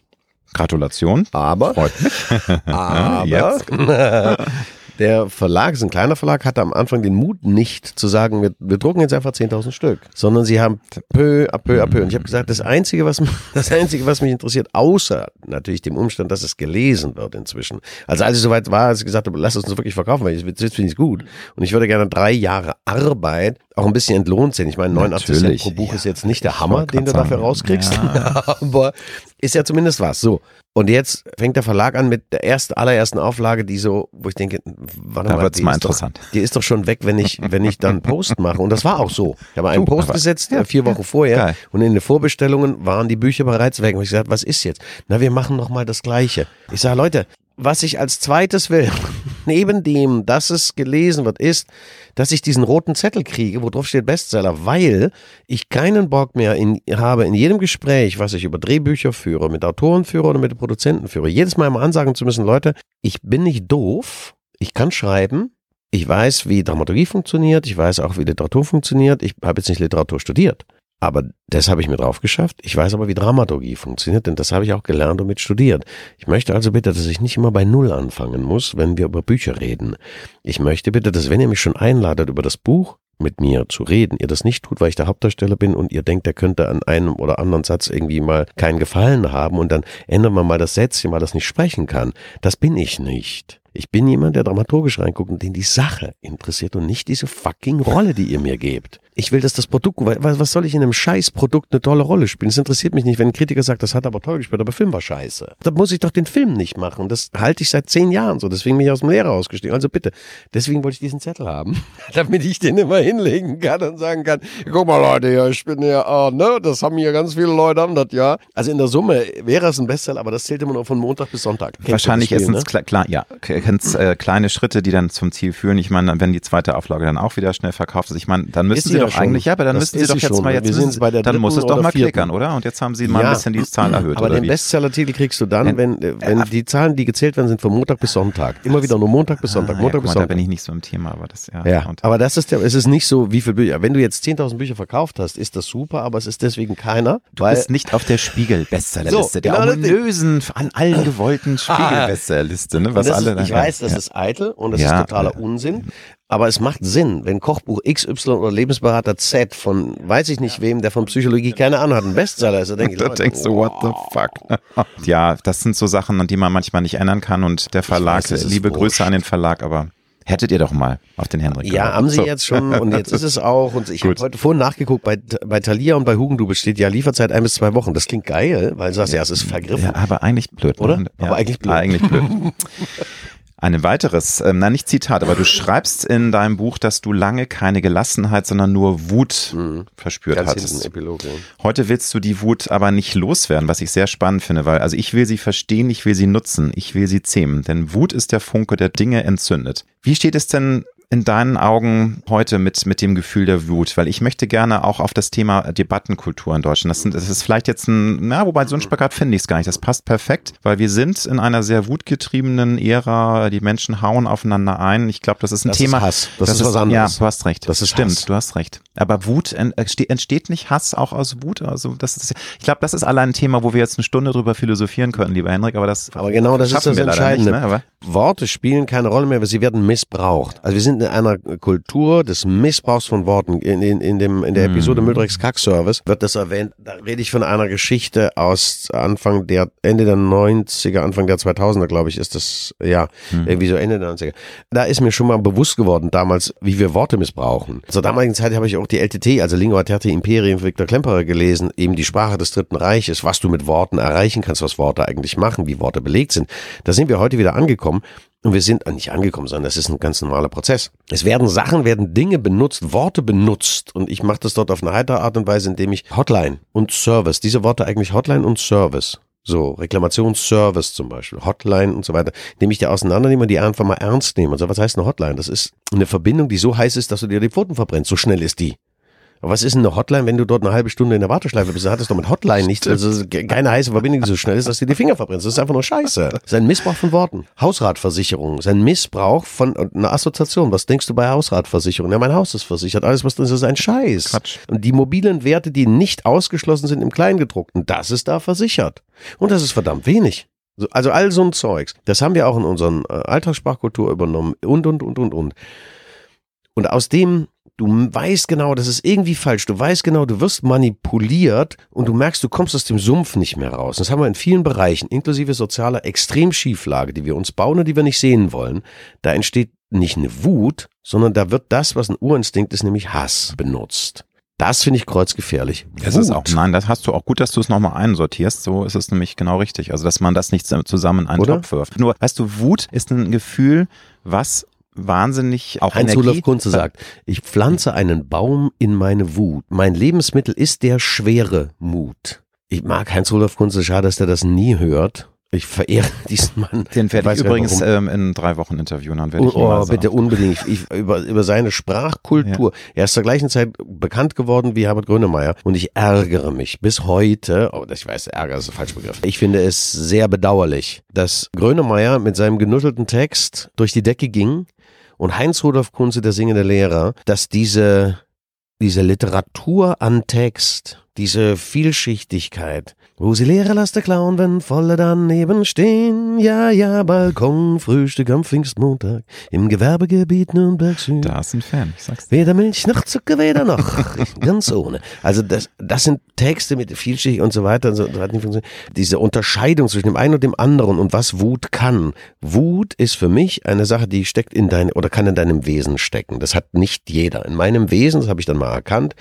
Gratulation. Aber, Freut mich. aber, Der Verlag, ist ein kleiner Verlag, hatte am Anfang den Mut nicht zu sagen, wir, wir drucken jetzt einfach 10.000 Stück, sondern sie haben peu à peu à peu. Und ich habe gesagt, das Einzige, was, das Einzige, was mich interessiert, außer natürlich dem Umstand, dass es gelesen wird inzwischen. Also als ich soweit war, als ich gesagt habe, lass uns wirklich verkaufen, weil jetzt finde ich es gut. Und ich würde gerne drei Jahre Arbeit auch ein bisschen entlohnt sehen. Ich meine, 89 Cent pro Buch ja. ist jetzt nicht der Hammer, den du dafür rauskriegst, ja. aber ist ja zumindest was. So. Und jetzt fängt der Verlag an mit der ersten, allerersten Auflage, die so, wo ich denke, warte da mal, wird's mal interessant. Doch, die ist doch schon weg, wenn ich, wenn ich dann Post mache. Und das war auch so. Ich habe einen Post gesetzt, ja, vier Wochen vorher. Geil. Und in den Vorbestellungen waren die Bücher bereits weg. Und ich gesagt, was ist jetzt? Na, wir machen noch mal das Gleiche. Ich sage, Leute, was ich als zweites will, neben dem, dass es gelesen wird, ist, dass ich diesen roten Zettel kriege, wo drauf steht Bestseller, weil ich keinen Bock mehr in, habe, in jedem Gespräch, was ich über Drehbücher führe, mit Autoren führe oder mit Produzenten führe, jedes Mal immer ansagen zu müssen, Leute, ich bin nicht doof, ich kann schreiben, ich weiß, wie Dramaturgie funktioniert, ich weiß auch, wie Literatur funktioniert, ich habe jetzt nicht Literatur studiert. Aber das habe ich mir drauf geschafft. Ich weiß aber, wie Dramaturgie funktioniert, denn das habe ich auch gelernt und mit studiert. Ich möchte also bitte, dass ich nicht immer bei Null anfangen muss, wenn wir über Bücher reden. Ich möchte bitte, dass wenn ihr mich schon einladet, über das Buch mit mir zu reden, ihr das nicht tut, weil ich der Hauptdarsteller bin und ihr denkt, der könnte an einem oder anderen Satz irgendwie mal keinen Gefallen haben und dann ändern wir mal das Sätzchen, weil das nicht sprechen kann. Das bin ich nicht. Ich bin jemand, der dramaturgisch reinguckt und den die Sache interessiert und nicht diese fucking Rolle, die ihr mir gebt. Ich will, dass das Produkt, was soll ich in einem Scheißprodukt eine tolle Rolle spielen? Es interessiert mich nicht, wenn ein Kritiker sagt, das hat aber toll gespielt, aber Film war scheiße. Da muss ich doch den Film nicht machen. Das halte ich seit zehn Jahren so. Deswegen bin ich aus dem Lehrer ausgestiegen. Also bitte, deswegen wollte ich diesen Zettel haben, damit ich den immer hinlegen kann und sagen kann, guck mal Leute, ja, ich bin ja, ah, ne, das haben hier ganz viele Leute an das Jahr. Also in der Summe wäre es ein Bestseller, aber das zählt immer nur von Montag bis Sonntag. Kennst Wahrscheinlich ist es ne? klar, ja, kennst, äh, kleine Schritte, die dann zum Ziel führen. Ich meine, wenn die zweite Auflage dann auch wieder schnell verkauft ist, ich meine, dann müssen sie doch schon. eigentlich, ja, aber dann Das müssen Sie doch jetzt schon. mal jetzt, müssen, bei der dann muss es doch mal vierten. klickern, oder? Und jetzt haben Sie mal ein bisschen die Zahl erhöht, aber den? Bestseller-Titel kriegst du dann, Wenn- wenn, äh, die Zahlen, die gezählt werden, sind von Montag bis Sonntag. Immer wieder nur Montag bis Sonntag, Ah, Montag ja, bis mal, da Sonntag. bin ich nicht so im Thema, aber das, ja. Ja, aber das ist der, es ist nicht so, wie viele Bücher. Wenn du jetzt 10.000 Bücher verkauft hast, ist das super, aber es ist deswegen keiner, du bist nicht auf der Spiegel-Bestsellerliste, So, der genau ominösen, an allen gewollten Spiegel-Bestsellerliste, ne, was alle ich ja. weiß, das ist eitel und das Ja. ist totaler Unsinn. Aber es macht Sinn, wenn Kochbuch XY oder Lebensberater Z von weiß ich nicht wem, der von Psychologie keine Ahnung hat, ein Bestseller ist, denke ich, Da Leute, denkst du, what the fuck? Ja, das sind so Sachen, an die man manchmal nicht ändern kann und der Verlag, weiß, liebe wurscht. Grüße an den Verlag, aber hättet ihr doch mal auf den Henrik Ja, gehört. haben sie So. jetzt schon und jetzt ist es auch. Und ich habe heute vorhin nachgeguckt, bei, bei Thalia und bei Hugendubel steht ja Lieferzeit ein bis zwei Wochen. Das klingt geil, weil du sagst, ja, es ist vergriffen. Ja, aber eigentlich blöd. Oder? Ne? Ja, Aber eigentlich blöd. Eigentlich blöd. Ein weiteres, ähm, nein, nicht Zitat, aber du schreibst in deinem Buch, dass du lange keine Gelassenheit, sondern nur Wut verspürt Ganz hattest. Epilog. Ja. Heute willst du die Wut aber nicht loswerden, was ich sehr spannend finde, weil also ich will sie verstehen, ich will sie nutzen, ich will sie zähmen, denn Wut ist der Funke, der Dinge entzündet. Wie steht es denn in deinen Augen heute mit, mit dem Gefühl der Wut? Weil ich möchte gerne auch auf das Thema Debattenkultur in Deutschland. Das, sind, das ist vielleicht jetzt ein, na, wobei so ein Spagat finde ich es gar nicht. Das passt perfekt, weil wir sind in einer sehr wutgetriebenen Ära. Die Menschen hauen aufeinander ein. Ich glaube, das ist ein Das ist Thema. Hass. Das ist was anderes. Ja, du hast recht. Das ist Stimmt, Hass. du hast recht. Aber Wut ent- entste- entsteht nicht Hass auch aus Wut? Also das ist, ich glaube, das ist allein ein Thema, wo wir jetzt eine Stunde drüber philosophieren können, lieber Henrik. Aber das Aber genau das ist das Entscheidende. Nicht, ne? Worte spielen keine Rolle mehr, weil sie werden missbraucht. Also wir sind in einer Kultur des Missbrauchs von Worten. In, in, in, dem, in der Episode Mhm. Müldrecks Kackservice wird das erwähnt. Da rede ich von einer Geschichte aus Anfang der, Ende der 90er, Anfang der 2000er, glaube ich, ist das, ja, Mhm. irgendwie so Ende der 90er. Da ist mir schon mal bewusst geworden damals, wie wir Worte missbrauchen. Zur damaligen Zeit habe ich auch die LTT, also Lingua Terti Imperium von Viktor Klemperer gelesen, eben die Sprache des Dritten Reiches, was du mit Worten erreichen kannst, was Worte eigentlich machen, wie Worte belegt sind. Da sind wir heute wieder angekommen. Und wir sind nicht angekommen, sondern das ist ein ganz normaler Prozess. Es werden Sachen, werden Dinge benutzt, Worte benutzt. Und ich mache das dort auf eine heitere Art und Weise, indem ich Hotline und Service, diese Worte eigentlich Hotline und Service, so Reklamationsservice zum Beispiel, Hotline und so weiter, indem ich die auseinandernehme und die einfach mal ernst nehme. Also was heißt eine Hotline? Das ist eine Verbindung, die so heiß ist, dass du dir die Pfoten verbrennst. So schnell ist die. Aber was ist denn eine Hotline, wenn du dort eine halbe Stunde in der Warteschleife bist? Dann hat es doch mit Hotline nichts. Also keine heiße Verbindung, die so schnell ist, dass du dir die Finger verbrennst. Das ist einfach nur Scheiße. Das ist ein Missbrauch von Worten. Hausratversicherung ist ein Missbrauch von und eine Assoziation. Was denkst du bei Hausratversicherung? Ja, mein Haus ist versichert. Alles, was drin ist, ist ein Scheiß. Quatsch. Und die mobilen Werte, die nicht ausgeschlossen sind im Kleingedruckten, das ist da versichert. Und das ist verdammt wenig. So- Also all so ein Zeugs. Das haben wir auch in unseren äh, Alltagssprachkultur übernommen und, und, und, und, und. Und aus dem, du weißt genau, das ist irgendwie falsch. Du weißt genau, du wirst manipuliert und du merkst, du kommst aus dem Sumpf nicht mehr raus. Das haben wir in vielen Bereichen, inklusive sozialer Extremschieflage, die wir uns bauen und die wir nicht sehen wollen. Da entsteht nicht eine Wut, sondern da wird das, was ein Urinstinkt ist, nämlich Hass benutzt. Das finde ich kreuzgefährlich. Es ist auch, nein, das hast du auch gut, dass du es nochmal einsortierst. So ist es nämlich genau richtig. Also, dass man das nicht zusammen in einen Oder? Topf wirft. Nur, weißt du, Wut ist ein Gefühl, was wahnsinnig auch Heinz Energie. Rudolf Kunze sagt, ich pflanze einen Baum in meine Wut. Mein Lebensmittel ist der schwere Mut. Ich mag Heinz Rudolf Kunze, schade, dass der das nie hört. Ich verehre diesen Mann. Den werde weiß ich nicht, übrigens ähm, in drei Wochen interviewen. Dann werde Oh, ich oh sagen. bitte unbedingt. Ich, über, über seine Sprachkultur. Er ist zur gleichen Zeit bekannt geworden wie Herbert Grönemeyer. Und ich ärgere mich bis heute, oh, ich weiß, Ärger ist ein falscher Begriff. Ich finde es sehr bedauerlich, dass Grönemeyer mit seinem genuttelten Text durch die Decke ging und Heinz Rudolf Kunze, der singende Lehrer, dass diese, diese Literatur an Text, diese Vielschichtigkeit, wo sie Lehrer lasse klauen, wenn volle daneben stehen. Ja, ja, Balkon, Frühstück am Pfingstmontag im Gewerbegebiet Nürnberg Süd. Da ist ein Fan, ich sag's dir. Weder Milch noch Zucker, weder noch. Ganz ohne. Also das, das sind Texte mit vielschichtig und so weiter. Und so. Diese Unterscheidung zwischen dem einen und dem anderen und was Wut kann. Wut ist für mich eine Sache, die steckt in dein oder kann in deinem Wesen stecken. Das hat nicht jeder. In meinem Wesen, das habe ich dann mal erkannt,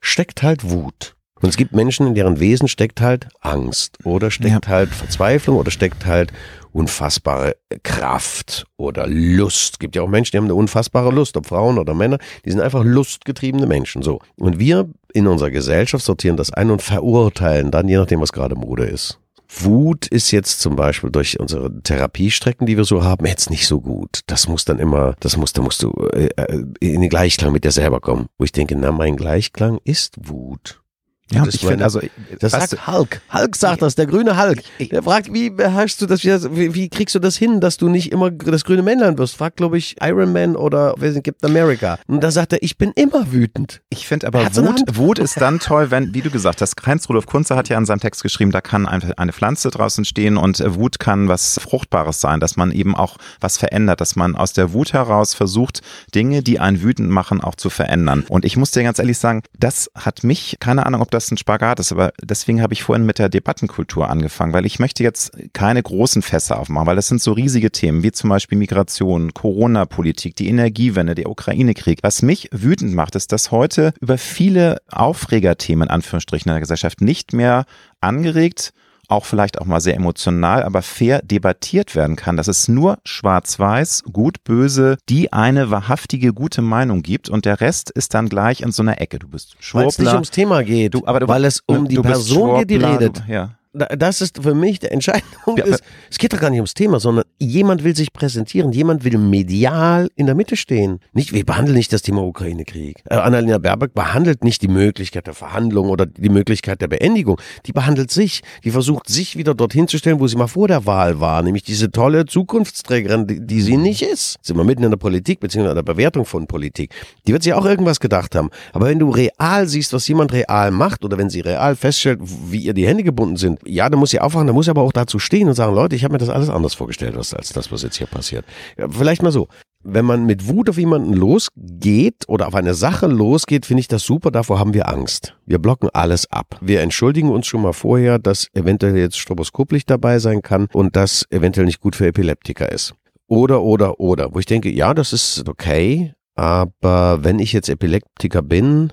steckt halt Wut. Und es gibt Menschen, in deren Wesen steckt halt Angst oder steckt halt Verzweiflung oder steckt halt unfassbare Kraft oder Lust. Es gibt ja auch Menschen, die haben eine unfassbare Lust, ob Frauen oder Männer, die sind einfach lustgetriebene Menschen. So. Und wir in unserer Gesellschaft sortieren das ein und verurteilen dann, je nachdem, was gerade Mode ist. Wut ist jetzt zum Beispiel durch unsere Therapiestrecken, die wir so haben, jetzt nicht so gut. Das muss dann immer, das muss, da musst du äh, äh in den Gleichklang mit dir selber kommen. Wo ich denke, na, mein Gleichklang ist Wut. Ja, ich finde, also, das sagt Hulk. Hulk sagt das, der grüne Hulk. Der fragt, wie beherrschst du das, wie, wie, kriegst du das hin, dass du nicht immer das grüne Männlein wirst? Fragt, glaube ich, Iron Man oder wer sind, gibt America. Und da sagt er, ich bin immer wütend. Ich finde aber, Wut, Wut ist dann toll, wenn, wie du gesagt hast, Heinz-Rudolf Kunze hat ja in seinem Text geschrieben, da kann eine Pflanze draußen stehen und äh, Wut kann was Fruchtbares sein, dass man eben auch was verändert, dass man aus der Wut heraus versucht, Dinge, die einen wütend machen, auch zu verändern. Und ich muss dir ganz ehrlich sagen, das hat mich, keine Ahnung, ob das ein Spagat ist, aber deswegen habe ich vorhin mit der Debattenkultur angefangen, weil ich möchte jetzt keine großen Fässer aufmachen, weil das sind so riesige Themen, wie zum Beispiel Migration, Corona-Politik, die Energiewende, der Ukraine-Krieg. Was mich wütend macht, ist, dass heute über viele Aufregerthemen, in Anführungsstrichen, in der Gesellschaft nicht mehr angeregt auch vielleicht auch mal sehr emotional, aber fair debattiert werden kann, dass es nur schwarz-weiß, gut, böse, die eine wahrhaftige, gute Meinung gibt und der Rest ist dann gleich in so einer Ecke. Du bist Schwurbler. Weil es nicht ums Thema geht, du, aber du, weil es um die Person geht, die redet. Du, ja das ist für mich der entscheidende Punkt. Ja, ist, es geht doch gar nicht ums Thema, sondern jemand will sich präsentieren, jemand will medial in der Mitte stehen. Nicht, wir behandeln nicht das Thema Ukraine-Krieg. Äh, Annalena Baerbock behandelt nicht die Möglichkeit der Verhandlung oder die Möglichkeit der Beendigung. Die behandelt sich. Die versucht, sich wieder dorthin zu stellen, wo sie mal vor der Wahl war, nämlich diese tolle Zukunftsträgerin, die, die sie nicht ist. Sind wir mitten in der Politik, beziehungsweise in der Bewertung von Politik. Die wird sich auch irgendwas gedacht haben. Aber wenn du real siehst, was jemand real macht, oder wenn sie real feststellt, wie ihr die Hände gebunden sind, ja, dann muss sie aufwachen, dann muss aber auch dazu stehen und sagen, Leute, ich habe mir das alles anders vorgestellt, was, als das, was jetzt hier passiert. Ja, vielleicht mal so. Wenn man mit Wut auf jemanden losgeht oder auf eine Sache losgeht, finde ich das super. Davor haben wir Angst. Wir blocken alles ab. Wir entschuldigen uns schon mal vorher, dass eventuell jetzt Stroboskoplicht dabei sein kann und das eventuell nicht gut für Epileptiker ist. Oder, oder, oder. Wo ich denke, ja, das ist okay, aber wenn ich jetzt Epileptiker bin,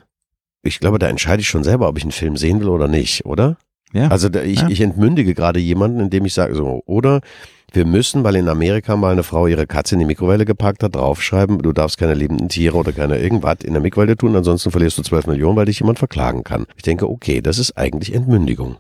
ich glaube, da entscheide ich schon selber, ob ich einen Film sehen will oder nicht, oder? Ja. Also ich, ja. ich entmündige gerade jemanden, indem ich sage so, oder wir müssen, weil in Amerika mal eine Frau ihre Katze in die Mikrowelle gepackt hat, draufschreiben, du darfst keine lebenden Tiere oder keine irgendwas in der Mikrowelle tun, ansonsten verlierst du 12 Millionen, weil dich jemand verklagen kann. Ich denke, okay, das ist eigentlich Entmündigung.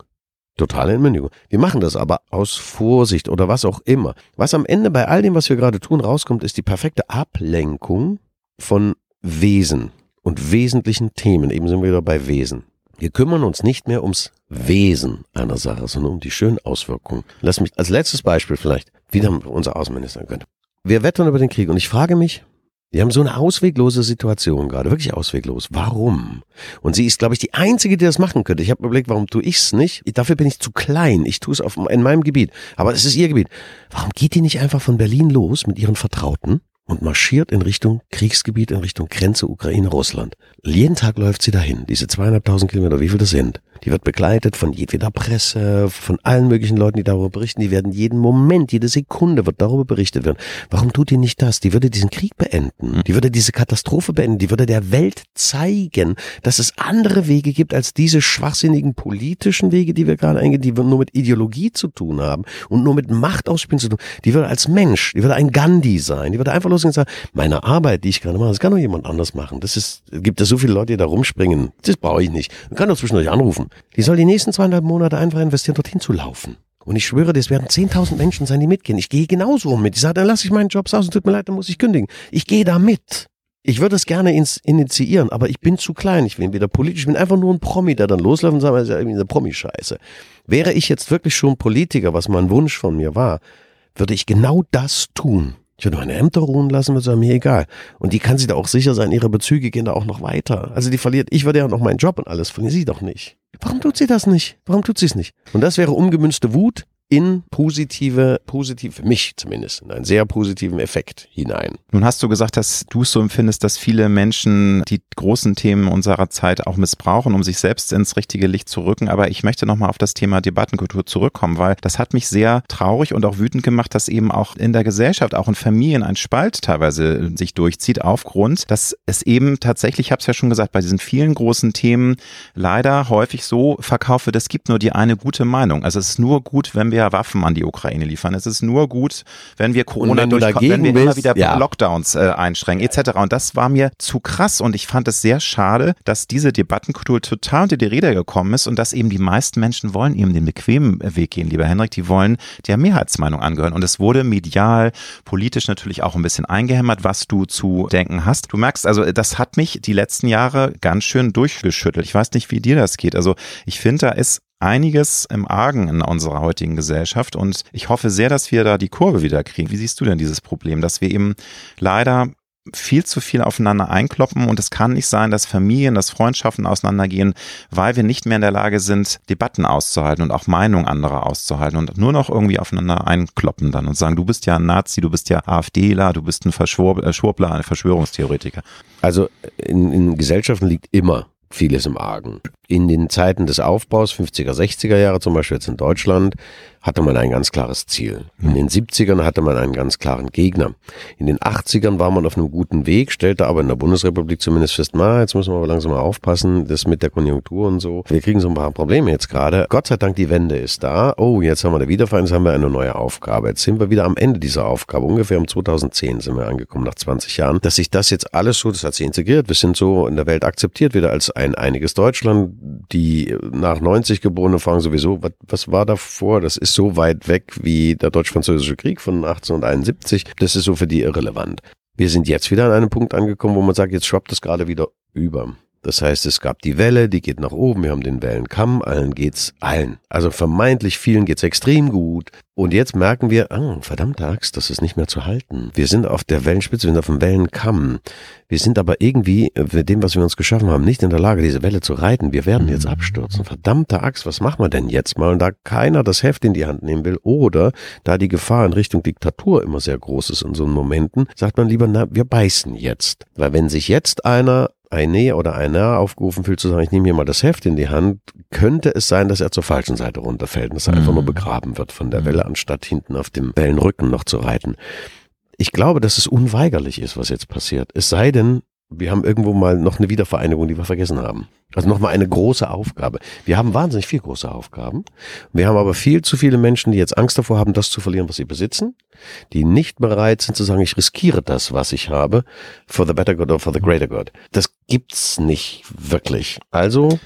Totale Entmündigung. Wir machen das aber aus Vorsicht oder was auch immer. Was am Ende bei all dem, was wir gerade tun, rauskommt, ist die perfekte Ablenkung von Wesen und wesentlichen Themen. Eben sind wir wieder bei Wesen. Wir kümmern uns nicht mehr ums Wesen einer Sache, sondern um die schönen Auswirkungen. Lass mich als letztes Beispiel vielleicht wieder unser Außenminister könnte. Wir wettern über den Krieg und ich frage mich, wir haben so eine ausweglose Situation gerade, wirklich ausweglos. Warum? Und sie ist, glaube ich, die Einzige, die das machen könnte. Ich habe überlegt, warum tue ich es nicht? Dafür bin ich zu klein. Ich tue es in meinem Gebiet. Aber es ist ihr Gebiet. Warum geht die nicht einfach von Berlin los mit ihren Vertrauten und marschiert in Richtung Kriegsgebiet, in Richtung Grenze Ukraine-Russland. Jeden Tag läuft sie dahin, diese zweieinhalbtausend Kilometer, wie viel das sind. Die wird begleitet von jedweder Presse, von allen möglichen Leuten, die darüber berichten. Die werden jeden Moment, jede Sekunde wird darüber berichtet werden. Warum tut die nicht das? Die würde diesen Krieg beenden. Die würde diese Katastrophe beenden. Die würde der Welt zeigen, dass es andere Wege gibt als diese schwachsinnigen politischen Wege, die wir gerade eingehen, die nur mit Ideologie zu tun haben und nur mit Machtausspielen zu tun. Die würde als Mensch, die würde ein Gandhi sein. Die würde einfach losgehen und sagen, meine Arbeit, die ich gerade mache, das kann doch jemand anders machen. Das ist, gibt es so viele Leute, die da rumspringen. Das brauche ich nicht. Man kann doch zwischendurch anrufen. Die soll die nächsten zweieinhalb Monate einfach investieren, dorthin zu laufen. Und ich schwöre, das werden 10.000 Menschen sein, die mitgehen. Ich gehe genauso mit. Ich sage, dann lasse ich meinen Job aus und tut mir leid, dann muss ich kündigen. Ich gehe da mit. Ich würde es gerne ins, initiieren, aber ich bin zu klein. Ich bin weder politisch, ich bin einfach nur ein Promi, der dann losläuft und sagt, das ist ja irgendwie eine Promi-Scheiße. Wäre ich jetzt wirklich schon Politiker, was mein Wunsch von mir war, würde ich genau das tun. Ich würde meine Ämter ruhen lassen, würde sagen, mir egal. Und die kann sich da auch sicher sein, ihre Bezüge gehen da auch noch weiter. Also die verliert, ich würde ja noch meinen Job und alles, verlieren sie doch nicht. Warum tut sie das nicht? Warum tut sie es nicht? Und das wäre umgemünzte Wut, in positive, positiv, für mich zumindest, in einen sehr positiven Effekt hinein. Nun hast du gesagt, dass du es so empfindest, dass viele Menschen die großen Themen unserer Zeit auch missbrauchen, um sich selbst ins richtige Licht zu rücken. Aber ich möchte nochmal auf das Thema Debattenkultur zurückkommen, weil das hat mich sehr traurig und auch wütend gemacht, dass eben auch in der Gesellschaft, auch in Familien ein Spalt teilweise sich durchzieht, aufgrund, dass es eben tatsächlich, ich habe es ja schon gesagt, bei diesen vielen großen Themen leider häufig so verkauft wird, es gibt nur die eine gute Meinung. Also es ist nur gut, wenn wir wir Waffen an die Ukraine liefern. Es ist nur gut, wenn wir Corona wenn du durch, dagegen wenn wir bist, immer wieder ja. Lockdowns äh, einschränken etc. Und das war mir zu krass und ich fand es sehr schade, dass diese Debattenkultur total unter die Räder gekommen ist und dass eben die meisten Menschen wollen eben den bequemen Weg gehen, lieber Henrik, die wollen der Mehrheitsmeinung angehören. Und es wurde medial, politisch natürlich auch ein bisschen eingehämmert, was du zu denken hast. Du merkst, also das hat mich die letzten Jahre ganz schön durchgeschüttelt. Ich weiß nicht, wie dir das geht. Also ich finde, da ist einiges im Argen in unserer heutigen Gesellschaft und ich hoffe sehr, dass wir da die Kurve wieder kriegen. Wie siehst du denn dieses Problem, dass wir eben leider viel zu viel aufeinander einkloppen und es kann nicht sein, dass Familien, dass Freundschaften auseinandergehen, weil wir nicht mehr in der Lage sind, Debatten auszuhalten und auch Meinungen anderer auszuhalten und nur noch irgendwie aufeinander einkloppen dann und sagen, du bist ja ein Nazi, du bist ja AfDler, du bist ein Verschwurbler, äh, ein Verschwörungstheoretiker. Also in, in Gesellschaften liegt immer vieles im Argen. In den Zeiten des Aufbaus, 50er, 60er Jahre zum Beispiel jetzt in Deutschland, hatte man ein ganz klares Ziel. In den 70ern hatte man einen ganz klaren Gegner. In den 80ern war man auf einem guten Weg, stellte aber in der Bundesrepublik zumindest fest, na, jetzt müssen wir aber langsam mal aufpassen, das mit der Konjunktur und so. Wir kriegen so ein paar Probleme jetzt gerade. Gott sei Dank, die Wende ist da. Oh, jetzt haben wir der Wiederverein, jetzt haben wir eine neue Aufgabe. Jetzt sind wir wieder am Ende dieser Aufgabe. Ungefähr um 2010 sind wir angekommen, nach 20 Jahren. Dass sich das jetzt alles so, das hat sich integriert. Wir sind so in der Welt akzeptiert wieder als ein einiges Deutschland. Die nach 90 Geborenen fragen sowieso, was, was war davor? Das ist so weit weg wie der Deutsch-Französische Krieg von 1871. Das ist so für die irrelevant. Wir sind jetzt wieder an einem Punkt angekommen, wo man sagt, jetzt schwappt das gerade wieder über. Das heißt, es gab die Welle, die geht nach oben, wir haben den Wellenkamm, allen geht's allen. Also vermeintlich vielen geht's extrem gut. Und jetzt merken wir, ah, verdammte Axt, das ist nicht mehr zu halten. Wir sind auf der Wellenspitze, wir sind auf dem Wellenkamm. Wir sind aber irgendwie mit dem, was wir uns geschaffen haben, nicht in der Lage, diese Welle zu reiten. Wir werden jetzt abstürzen. Verdammte Axt, was machen wir denn jetzt mal? Und da keiner das Heft in die Hand nehmen will oder da die Gefahr in Richtung Diktatur immer sehr groß ist in so Momenten, sagt man lieber, na, wir beißen jetzt. Weil wenn sich jetzt einer eine oder einer aufgerufen fühlt zu sagen, ich nehme hier mal das Heft in die Hand, könnte es sein, dass er zur falschen Seite runterfällt und dass er einfach nur begraben wird von der Welle, anstatt hinten auf dem Wellenrücken noch zu reiten. Ich glaube, dass es unweigerlich ist, was jetzt passiert. Es sei denn, wir haben irgendwo mal noch eine Wiedervereinigung, die wir vergessen haben. Also nochmal eine große Aufgabe. Wir haben wahnsinnig viel große Aufgaben. Wir haben aber viel zu viele Menschen, die jetzt Angst davor haben, das zu verlieren, was sie besitzen, die nicht bereit sind zu sagen, ich riskiere das, was ich habe, for the better good or for the greater good. Das gibt's nicht wirklich. Also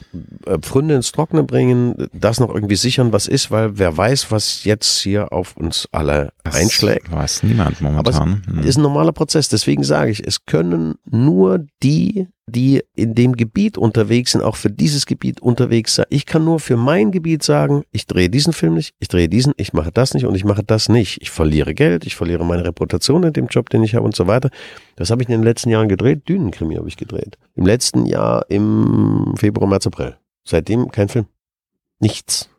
äh, Pfründe ins Trockene bringen, das noch irgendwie sichern, was ist, weil wer weiß, was jetzt hier auf uns alle Das einschlägt. Weiß niemand Aber es momentan. Hm. ist ein normaler Prozess. Deswegen sage ich, es können nur die, die in dem Gebiet unterwegs sind, auch für dieses Gebiet unterwegs sein. Ich kann nur für mein Gebiet sagen, ich drehe diesen Film nicht, ich drehe diesen, ich mache das nicht und ich mache das nicht. Ich verliere Geld, ich verliere meine Reputation in dem Job, den ich habe und so weiter. Das habe ich in den letzten Jahren gedreht. Dünenkrimi habe ich gedreht. Im letzten Jahr im Februar, März, April. Seitdem kein Film. Nichts.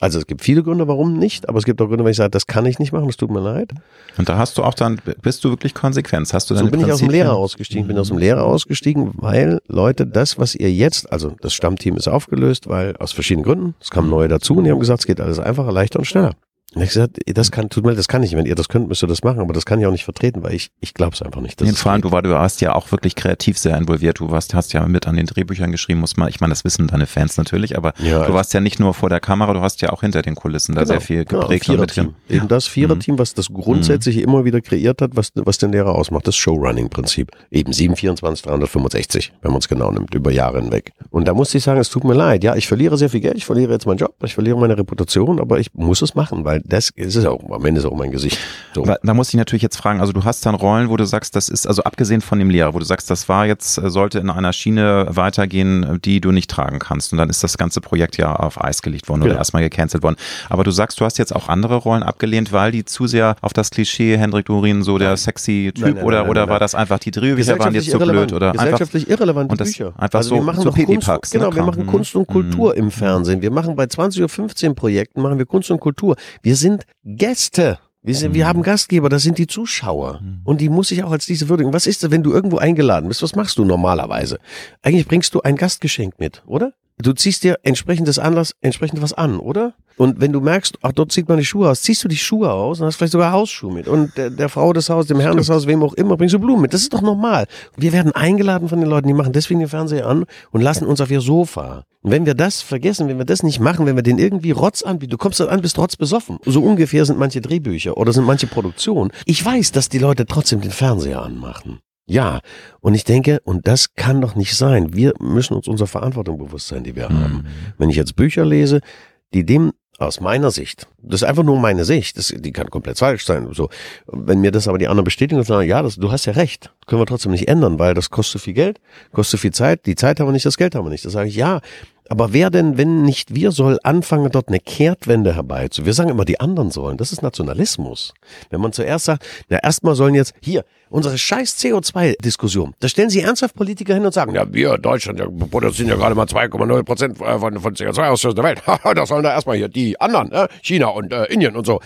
Also es gibt viele Gründe, warum nicht, aber es gibt auch Gründe, wenn ich sage, das kann ich nicht machen, das tut mir leid. Und da hast du auch dann, bist du wirklich konsequent? Hast du So deine bin ich aus dem? Lehrer ausgestiegen. Bin aus dem Lehrer ausgestiegen, weil Leute, das, was ihr jetzt, also das Stammteam ist aufgelöst, weil aus verschiedenen Gründen, es kamen neue dazu und die haben gesagt, es geht alles einfacher, leichter und schneller. Und ich gesagt, das kann, tut mir leid, das kann ich. Wenn ihr das könnt, müsst ihr das machen, aber das kann ich auch nicht vertreten, weil ich, ich glaube es einfach nicht. Nee, vor allem, du, war, du warst ja auch wirklich kreativ sehr involviert. Du warst, hast ja mit an den Drehbüchern geschrieben, muss man, ich meine, das wissen deine Fans natürlich, aber Ja, du warst ja nicht nur vor der Kamera, du hast ja auch hinter den Kulissen da sehr viel Genau, geprägt und Viererteam. mit. Eben das Viererteam, was das grundsätzlich immer wieder kreiert hat, was, was den Lehrer ausmacht, das Showrunning-Prinzip. Eben 7, 24, 365, wenn man es genau nimmt, über Jahre hinweg. Und da musste ich sagen, es tut mir leid. Ja, ich verliere sehr viel Geld, ich verliere jetzt meinen Job, ich verliere meine Reputation, aber ich muss es machen, weil das ist es auch, am Ende ist auch mein Gesicht. So. Da muss ich natürlich jetzt fragen, also du hast dann Rollen, wo du sagst, das ist, also abgesehen von dem Lehrer, wo du sagst, das war jetzt, äh, sollte in einer Schiene weitergehen, äh, die du nicht tragen kannst. Und dann ist das ganze Projekt ja auf Eis gelegt worden oder Genau. erstmal gecancelt worden. Aber du sagst, du hast jetzt auch andere Rollen abgelehnt, weil die zu sehr auf das Klischee Hendrik Durin, so der sexy Typ Nein, nein, oder, nein, oder war das einfach die Drehbücher waren jetzt zu blöd oder einfach, gesellschaftlich irrelevante und das Bücher. einfach also so- wir machen so Kunst, Pipifax, ne, genau, wir machen. Kunst und Mhm. Kultur im Fernsehen. Wir machen bei 20.15 Uhr Projekten machen wir Kunst und Kultur. Wir sind Gäste. Wir, sind, Mhm. wir haben Gastgeber, das sind die Zuschauer. Und die muss ich auch als diese würdigen. Was ist das, wenn du irgendwo eingeladen bist? Was machst du normalerweise? Eigentlich bringst du ein Gastgeschenk mit, oder? Du ziehst dir entsprechend des Anlass entsprechend was an, oder? Und wenn du merkst, ach, dort zieht man die Schuhe aus, ziehst du die Schuhe aus und hast vielleicht sogar Hausschuhe mit. Und der, der Frau des Hauses, dem Herrn des Hauses, wem auch immer, bringst du Blumen mit. Das ist doch normal. Wir werden eingeladen von den Leuten, die machen deswegen den Fernseher an und lassen uns auf ihr Sofa. Und wenn wir das vergessen, wenn wir das nicht machen, wenn wir den irgendwie Rotz anbieten, du kommst dann an, bist Rotz besoffen. So ungefähr sind manche Drehbücher oder sind manche Produktionen. Ich weiß, dass die Leute trotzdem den Fernseher anmachen. Ja, und ich denke, und das kann doch nicht sein. Wir müssen uns unserer Verantwortung bewusst sein, die wir mhm. haben. Wenn ich jetzt Bücher lese, die dem aus meiner Sicht, das ist einfach nur meine Sicht, das, die kann komplett falsch sein. So, wenn mir das aber die anderen bestätigen und sagen, ja, das, du hast ja recht, können wir trotzdem nicht ändern, weil das kostet viel Geld, kostet viel Zeit, die Zeit haben wir nicht, das Geld haben wir nicht. Das sage ich, ja, aber wer denn, wenn nicht wir, soll anfangen, dort eine Kehrtwende herbeizu? Wir sagen immer, die anderen sollen. Das ist Nationalismus. Wenn man zuerst sagt, na erstmal sollen jetzt hier unsere scheiß CO2-Diskussion. Da stellen Sie ernsthaft Politiker hin und sagen, ja, wir Deutschland ja, produzieren ja gerade mal 2,0 Prozent äh, von, von CO2-Ausstoß der Welt. das sollen da erstmal hier die anderen, äh, China und äh, Indien und so.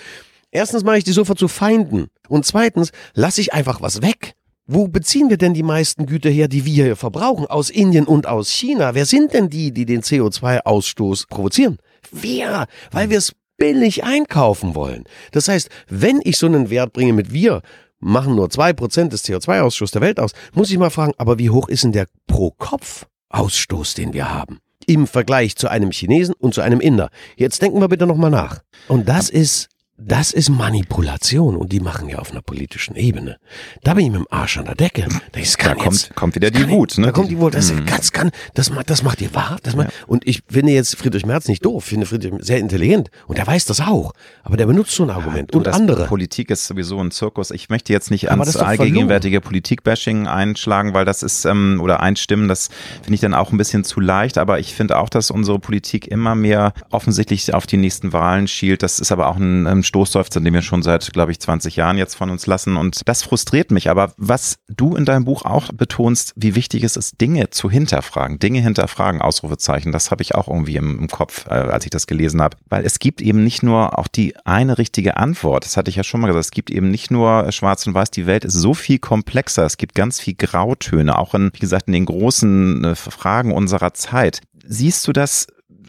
Erstens mache ich die sofort zu Feinden. Und zweitens lasse ich einfach was weg. Wo beziehen wir denn die meisten Güter her, die wir hier verbrauchen? Aus Indien und aus China. Wer sind denn die, die den CO2-Ausstoß provozieren? Wir, weil wir es billig einkaufen wollen. Das heißt, wenn ich so einen Wert bringe mit wir, machen nur zwei Prozent des CO2-Ausstoßes der Welt aus, muss ich mal fragen, aber wie hoch ist denn der Pro-Kopf-Ausstoß, den wir haben? Im Vergleich zu einem Chinesen und zu einem Inder. Jetzt denken wir bitte nochmal nach. Und das ist das ist Manipulation und die machen ja auf einer politischen Ebene. Da bin ich mit dem Arsch an der Decke. Das kann da kommt, jetzt, kommt wieder die Wut. Ne? Da kommt die Wut. Das, mhm. ganz, kann, das, das macht ihr wahr. Das macht, ja. Und ich finde jetzt Friedrich Merz nicht doof. Ich finde Friedrich sehr intelligent und er weiß das auch. Aber der benutzt so ein Argument. Ja, und andere. Politik ist sowieso ein Zirkus. Ich möchte jetzt nicht ans allgegenwärtige Politikbashing einschlagen, weil das ist, ähm, oder einstimmen, das finde ich dann auch ein bisschen zu leicht. Aber ich finde auch, dass unsere Politik immer mehr offensichtlich auf die nächsten Wahlen schielt. Das ist aber auch ein, ein Stoßseufzer, den wir schon seit, glaube ich, 20 Jahren jetzt von uns lassen. Und das frustriert mich. Aber was du in deinem Buch auch betonst, wie wichtig es ist, Dinge zu hinterfragen, Dinge hinterfragen, Ausrufezeichen, das habe ich auch irgendwie im, im Kopf, äh, als ich das gelesen habe. Weil es gibt eben nicht nur auch die eine richtige Antwort. Das hatte ich ja schon mal gesagt. Es gibt eben nicht nur schwarz und weiß. Die Welt ist so viel komplexer. Es gibt ganz viel Grautöne, auch in, wie gesagt, in den großen äh, Fragen unserer Zeit. Siehst du das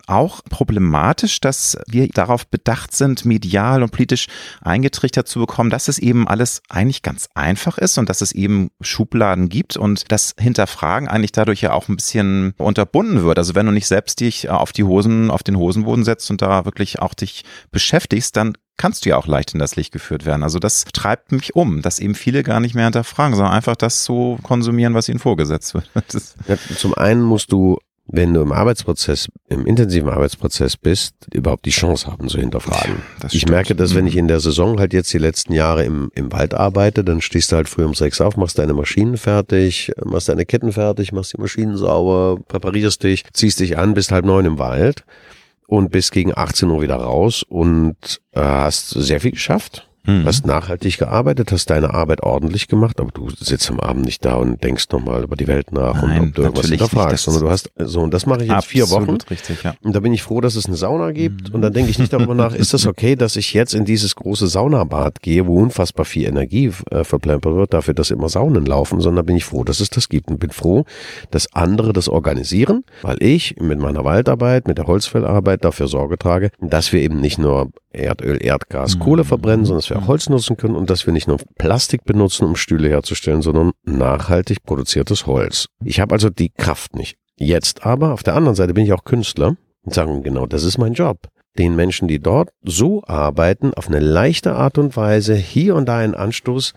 auch problematisch, dass wir darauf bedacht sind, medial und politisch eingetrichtert zu bekommen, dass es eben alles eigentlich ganz einfach ist und dass es eben Schubladen gibt und das Hinterfragen eigentlich dadurch ja auch ein bisschen unterbunden wird. Also wenn du nicht selbst dich auf die Hosen, auf den Hosenboden setzt und da wirklich auch dich beschäftigst, dann kannst du ja auch leicht in das Licht geführt werden. Also das treibt mich um, dass eben viele gar nicht mehr hinterfragen, sondern einfach das so konsumieren, was ihnen vorgesetzt wird. Ja, zum einen musst du wenn du im Arbeitsprozess, im intensiven Arbeitsprozess bist, überhaupt die Chance haben zu hinterfragen. Ja, ich merke, dass wenn ich in der Saison halt jetzt die letzten Jahre im, im Wald arbeite, dann stehst du halt früh um sechs auf, machst deine Maschinen fertig, machst deine Ketten fertig, machst die Maschinen sauber, präparierst dich, ziehst dich an, bist halb neun im Wald und bist gegen 18 Uhr wieder raus und äh, hast sehr viel geschafft Mhm. Hast nachhaltig gearbeitet, hast deine Arbeit ordentlich gemacht, aber du sitzt am Abend nicht da und denkst nochmal über die Welt nach Nein, und ob du irgendwas hinterfragst, sondern du hast so und das mache ich jetzt vier Wochen. Richtig, ja. Und da bin ich froh, dass es eine Sauna gibt mhm. und dann denke ich nicht darüber nach, ist das okay, dass ich jetzt in dieses große Saunabad gehe, wo unfassbar viel Energie äh, verplempert wird, dafür, dass immer Saunen laufen, sondern bin ich froh, dass es das gibt und bin froh, dass andere das organisieren, weil ich mit meiner Waldarbeit, mit der Holzfellarbeit dafür Sorge trage, dass wir eben nicht nur Erdöl, Erdgas, mhm. Kohle verbrennen, sondern dass wir auch Holz nutzen können und dass wir nicht nur Plastik benutzen, um Stühle herzustellen, sondern nachhaltig produziertes Holz. Ich habe also die Kraft nicht. Jetzt aber, auf der anderen Seite bin ich auch Künstler und sagen, genau, das ist mein Job. Den Menschen, die dort so arbeiten, auf eine leichte Art und Weise hier und da einen Anstoß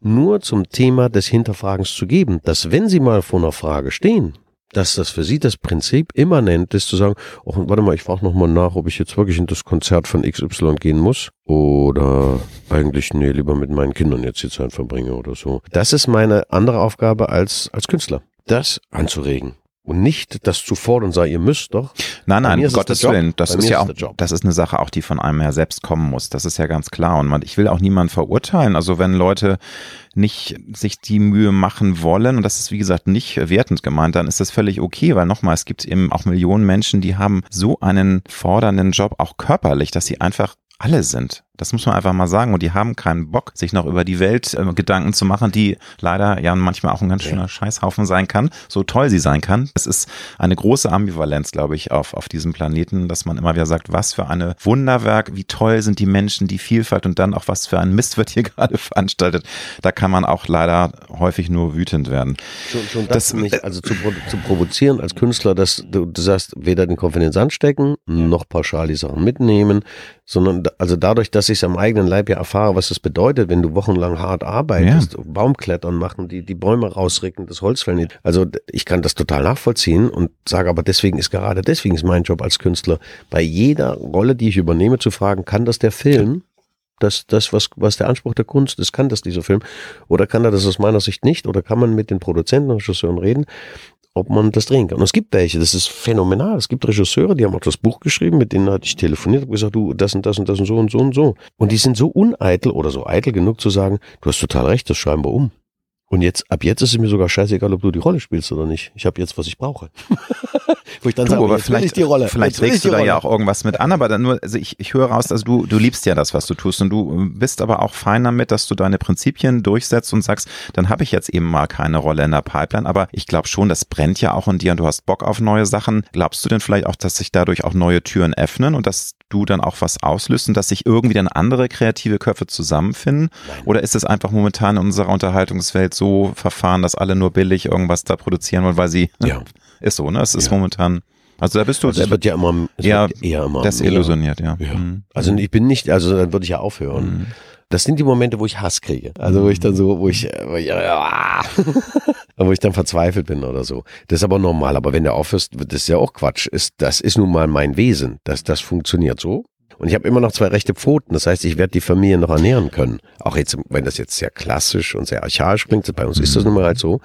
nur zum Thema des Hinterfragens zu geben, dass wenn sie mal vor einer Frage stehen, dass das für sie das Prinzip immanent ist, zu sagen, oh, warte mal, ich frage nochmal nach, ob ich jetzt wirklich in das Konzert von XY gehen muss oder eigentlich, nee, lieber mit meinen Kindern jetzt die Zeit verbringe oder so. Das ist meine andere Aufgabe als, als Künstler, das anzuregen. Und nicht das zu fordern, sei, ihr müsst doch. Nein, nein, um Gottes Willen. Das ist ja auch, das ist eine Sache auch, die von einem ja selbst kommen muss. Das ist ja ganz klar. Und man, ich will auch niemanden verurteilen. Also wenn Leute nicht sich die Mühe machen wollen, und das ist wie gesagt nicht wertend gemeint, dann ist das völlig okay, weil nochmal, es gibt eben auch Millionen Menschen, die haben so einen fordernden Job, auch körperlich, dass sie einfach alle sind Das muss man einfach mal sagen. Und die haben keinen Bock, sich noch über die Welt äh, Gedanken zu machen, die leider ja manchmal auch ein ganz schöner. Scheißhaufen sein kann, so toll sie sein kann. Es ist eine große Ambivalenz, glaube ich, auf, auf diesem Planeten, dass man immer wieder sagt, was für eine Wunderwerk, wie toll sind die Menschen, die Vielfalt und dann auch was für ein Mist wird hier gerade veranstaltet. Da kann man auch leider häufig nur wütend werden. Schon, schon das, das mich, also zu, zu provozieren als Künstler, dass du, du sagst, weder den Kopf in den Sand stecken, noch pauschal die Sachen mitnehmen, sondern also dadurch, dass ich es am eigenen Leib ja erfahre, was es bedeutet, wenn du wochenlang hart arbeitest, ja. Baumklettern machen, die, die Bäume rausricken, das Holz fällen. Also ich kann das total nachvollziehen und sage aber deswegen ist gerade deswegen ist mein Job als Künstler, bei jeder Rolle, die ich übernehme, zu fragen, kann das der Film? Das, das was, was der Anspruch der Kunst ist, kann das dieser Film? Oder kann er das aus meiner Sicht nicht? Oder kann man mit den Produzenten und Regisseuren reden? Ob man das drehen kann. Und es gibt welche, das ist phänomenal. Es gibt Regisseure, die haben auch das Buch geschrieben, mit denen hatte ich telefoniert und gesagt, du, das und das und das und so und so und so. Und die sind so uneitel oder so eitel genug zu sagen, du hast total recht, das schreiben wir um. Und jetzt, ab jetzt ist es mir sogar scheißegal, ob du die Rolle spielst oder nicht. Ich habe jetzt, was ich brauche. Wo ich dann du, sage, aber vielleicht, die Rolle. Vielleicht regst du da ja auch irgendwas mit an, aber dann nur, also ich, ich höre raus, also du, du liebst ja das, was du tust und du bist aber auch fein damit, dass du deine Prinzipien durchsetzt und sagst, dann habe ich jetzt eben mal keine Rolle in der Pipeline, aber ich glaube schon, das brennt ja auch in dir und du hast Bock auf neue Sachen. Glaubst du denn vielleicht auch, dass sich dadurch auch neue Türen öffnen und dass du dann auch was auslöst und dass sich irgendwie dann andere kreative Köpfe zusammenfinden? Nein. Oder ist es einfach momentan in unserer Unterhaltungswelt so verfahren, dass alle nur billig irgendwas da produzieren wollen, weil sie ja. ist so, ne? Es ist ja. momentan also da bist du. Also wird ja immer, eher, eher immer desillusioniert, ja. ja. Mhm. Also ich bin nicht, also dann würde ich ja aufhören. Mhm. Das sind die Momente, wo ich Hass kriege. Also wo ich dann so, wo ich, wo ich, ja, wo ich dann verzweifelt bin oder so. Das ist aber normal. Aber wenn du aufhörst, das ist ja auch Quatsch. Ist, das ist nun mal mein Wesen. Das, das funktioniert so. Und ich habe immer noch zwei rechte Pfoten. Das heißt, ich werde die Familie noch ernähren können. Auch jetzt, wenn das jetzt sehr klassisch und sehr archaisch klingt, bei uns ist das nun mal halt so.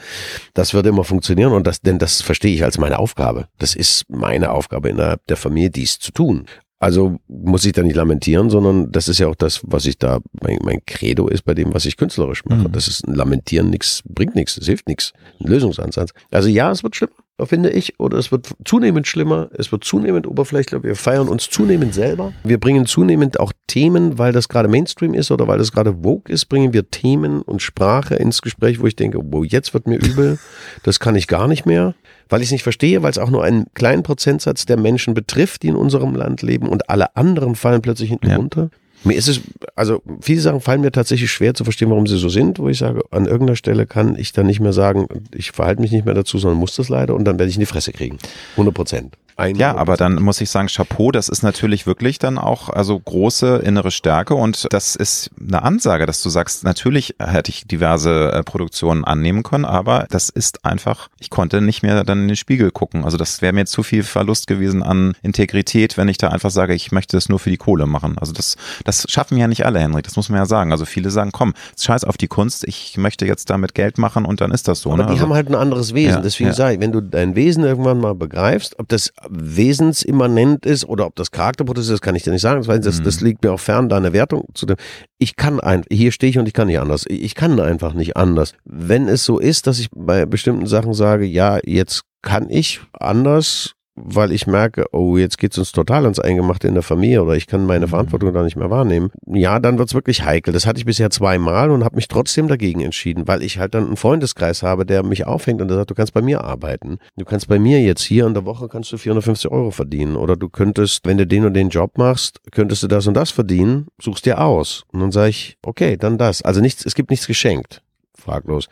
Das wird immer funktionieren und das, denn das verstehe ich als meine Aufgabe. Das ist meine Aufgabe innerhalb der Familie, dies zu tun. Also muss ich da nicht lamentieren, sondern das ist ja auch das, was ich da, mein, mein Credo ist bei dem, was ich künstlerisch mache. Mhm. Das ist ein Lamentieren nichts, bringt nichts, es hilft nichts. Ein Lösungsansatz. Also ja, es wird schlimmer finde ich, oder es wird zunehmend schlimmer, es wird zunehmend oberflächlicher, wir feiern uns zunehmend selber. Wir bringen zunehmend auch Themen, weil das gerade Mainstream ist oder weil das gerade Vogue ist, bringen wir Themen und Sprache ins Gespräch, wo ich denke, wo jetzt wird mir übel, das kann ich gar nicht mehr, weil ich es nicht verstehe, weil es auch nur einen kleinen Prozentsatz der Menschen betrifft, die in unserem Land leben und alle anderen fallen plötzlich hinten ja. runter. Mir ist es, also viele Sachen fallen mir tatsächlich schwer zu verstehen, warum sie so sind, wo ich sage, an irgendeiner Stelle kann ich dann nicht mehr sagen, ich verhalte mich nicht mehr dazu, sondern muss das leider und dann werde ich in die Fresse kriegen. 100 Prozent. Ja, aber dann muss ich sagen, Chapeau, das ist natürlich wirklich dann auch also große innere Stärke und das ist eine Ansage, dass du sagst, natürlich hätte ich diverse äh, Produktionen annehmen können, aber das ist einfach, ich konnte nicht mehr dann in den Spiegel gucken. Also das wäre mir zu viel Verlust gewesen an Integrität, wenn ich da einfach sage, ich möchte das nur für die Kohle machen. Also das, das schaffen ja nicht alle, Henrik, das muss man ja sagen. Also viele sagen, komm, scheiß auf die Kunst, ich möchte jetzt damit Geld machen und dann ist das so. Aber ne? die also, haben halt ein anderes Wesen. Ja, Deswegen ja. sage ich, wenn du dein Wesen irgendwann mal begreifst, ob das wesensimmanent ist oder ob das Charakterprozess ist, kann ich dir nicht sagen. Das, das, mhm. liegt mir auch fern, deine Wertung zu dem. Ich kann einfach, hier stehe ich und ich kann nicht anders. Ich kann einfach nicht anders. Wenn es so ist, dass ich bei bestimmten Sachen sage, ja, jetzt kann ich anders weil ich merke, oh, jetzt geht's uns total ans Eingemachte in der Familie oder ich kann meine mhm. Verantwortung da nicht mehr wahrnehmen, ja, dann wird's wirklich heikel. Das hatte ich bisher zweimal und habe mich trotzdem dagegen entschieden, weil ich halt dann einen Freundeskreis habe, der mich aufhängt und der sagt, du kannst bei mir arbeiten. Du kannst bei mir jetzt hier in der Woche kannst du 450 Euro verdienen oder du könntest, wenn du den und den Job machst, könntest du das und das verdienen, suchst dir aus. Und dann sage ich, okay, dann das. Also nichts, es gibt nichts geschenkt fraglos.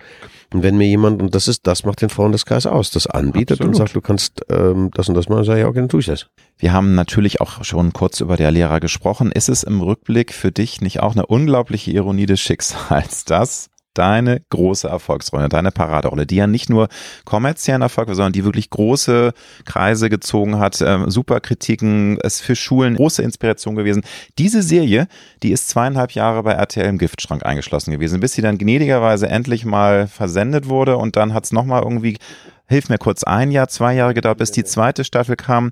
Und wenn mir jemand, und das ist, das macht den Freundeskreis aus, das anbietet Absolut. und sagt, du kannst ähm, das und das machen, sage ich, okay, dann tue ich das. Wir haben natürlich auch schon kurz über der Lehrer gesprochen. Ist es im Rückblick für dich nicht auch eine unglaubliche Ironie des Schicksals, dass deine große Erfolgsrolle, deine Paraderolle, die ja nicht nur kommerziellen Erfolg war, sondern die wirklich große Kreise gezogen hat, äh, super Kritiken, ist für Schulen große Inspiration gewesen. Diese Serie, die ist zweieinhalb Jahre bei RTL im Giftschrank eingeschlossen gewesen, bis sie dann gnädigerweise endlich mal versendet wurde und dann hat es nochmal irgendwie, hilf mir kurz, ein Jahr, zwei Jahre gedauert, bis die zweite Staffel kam.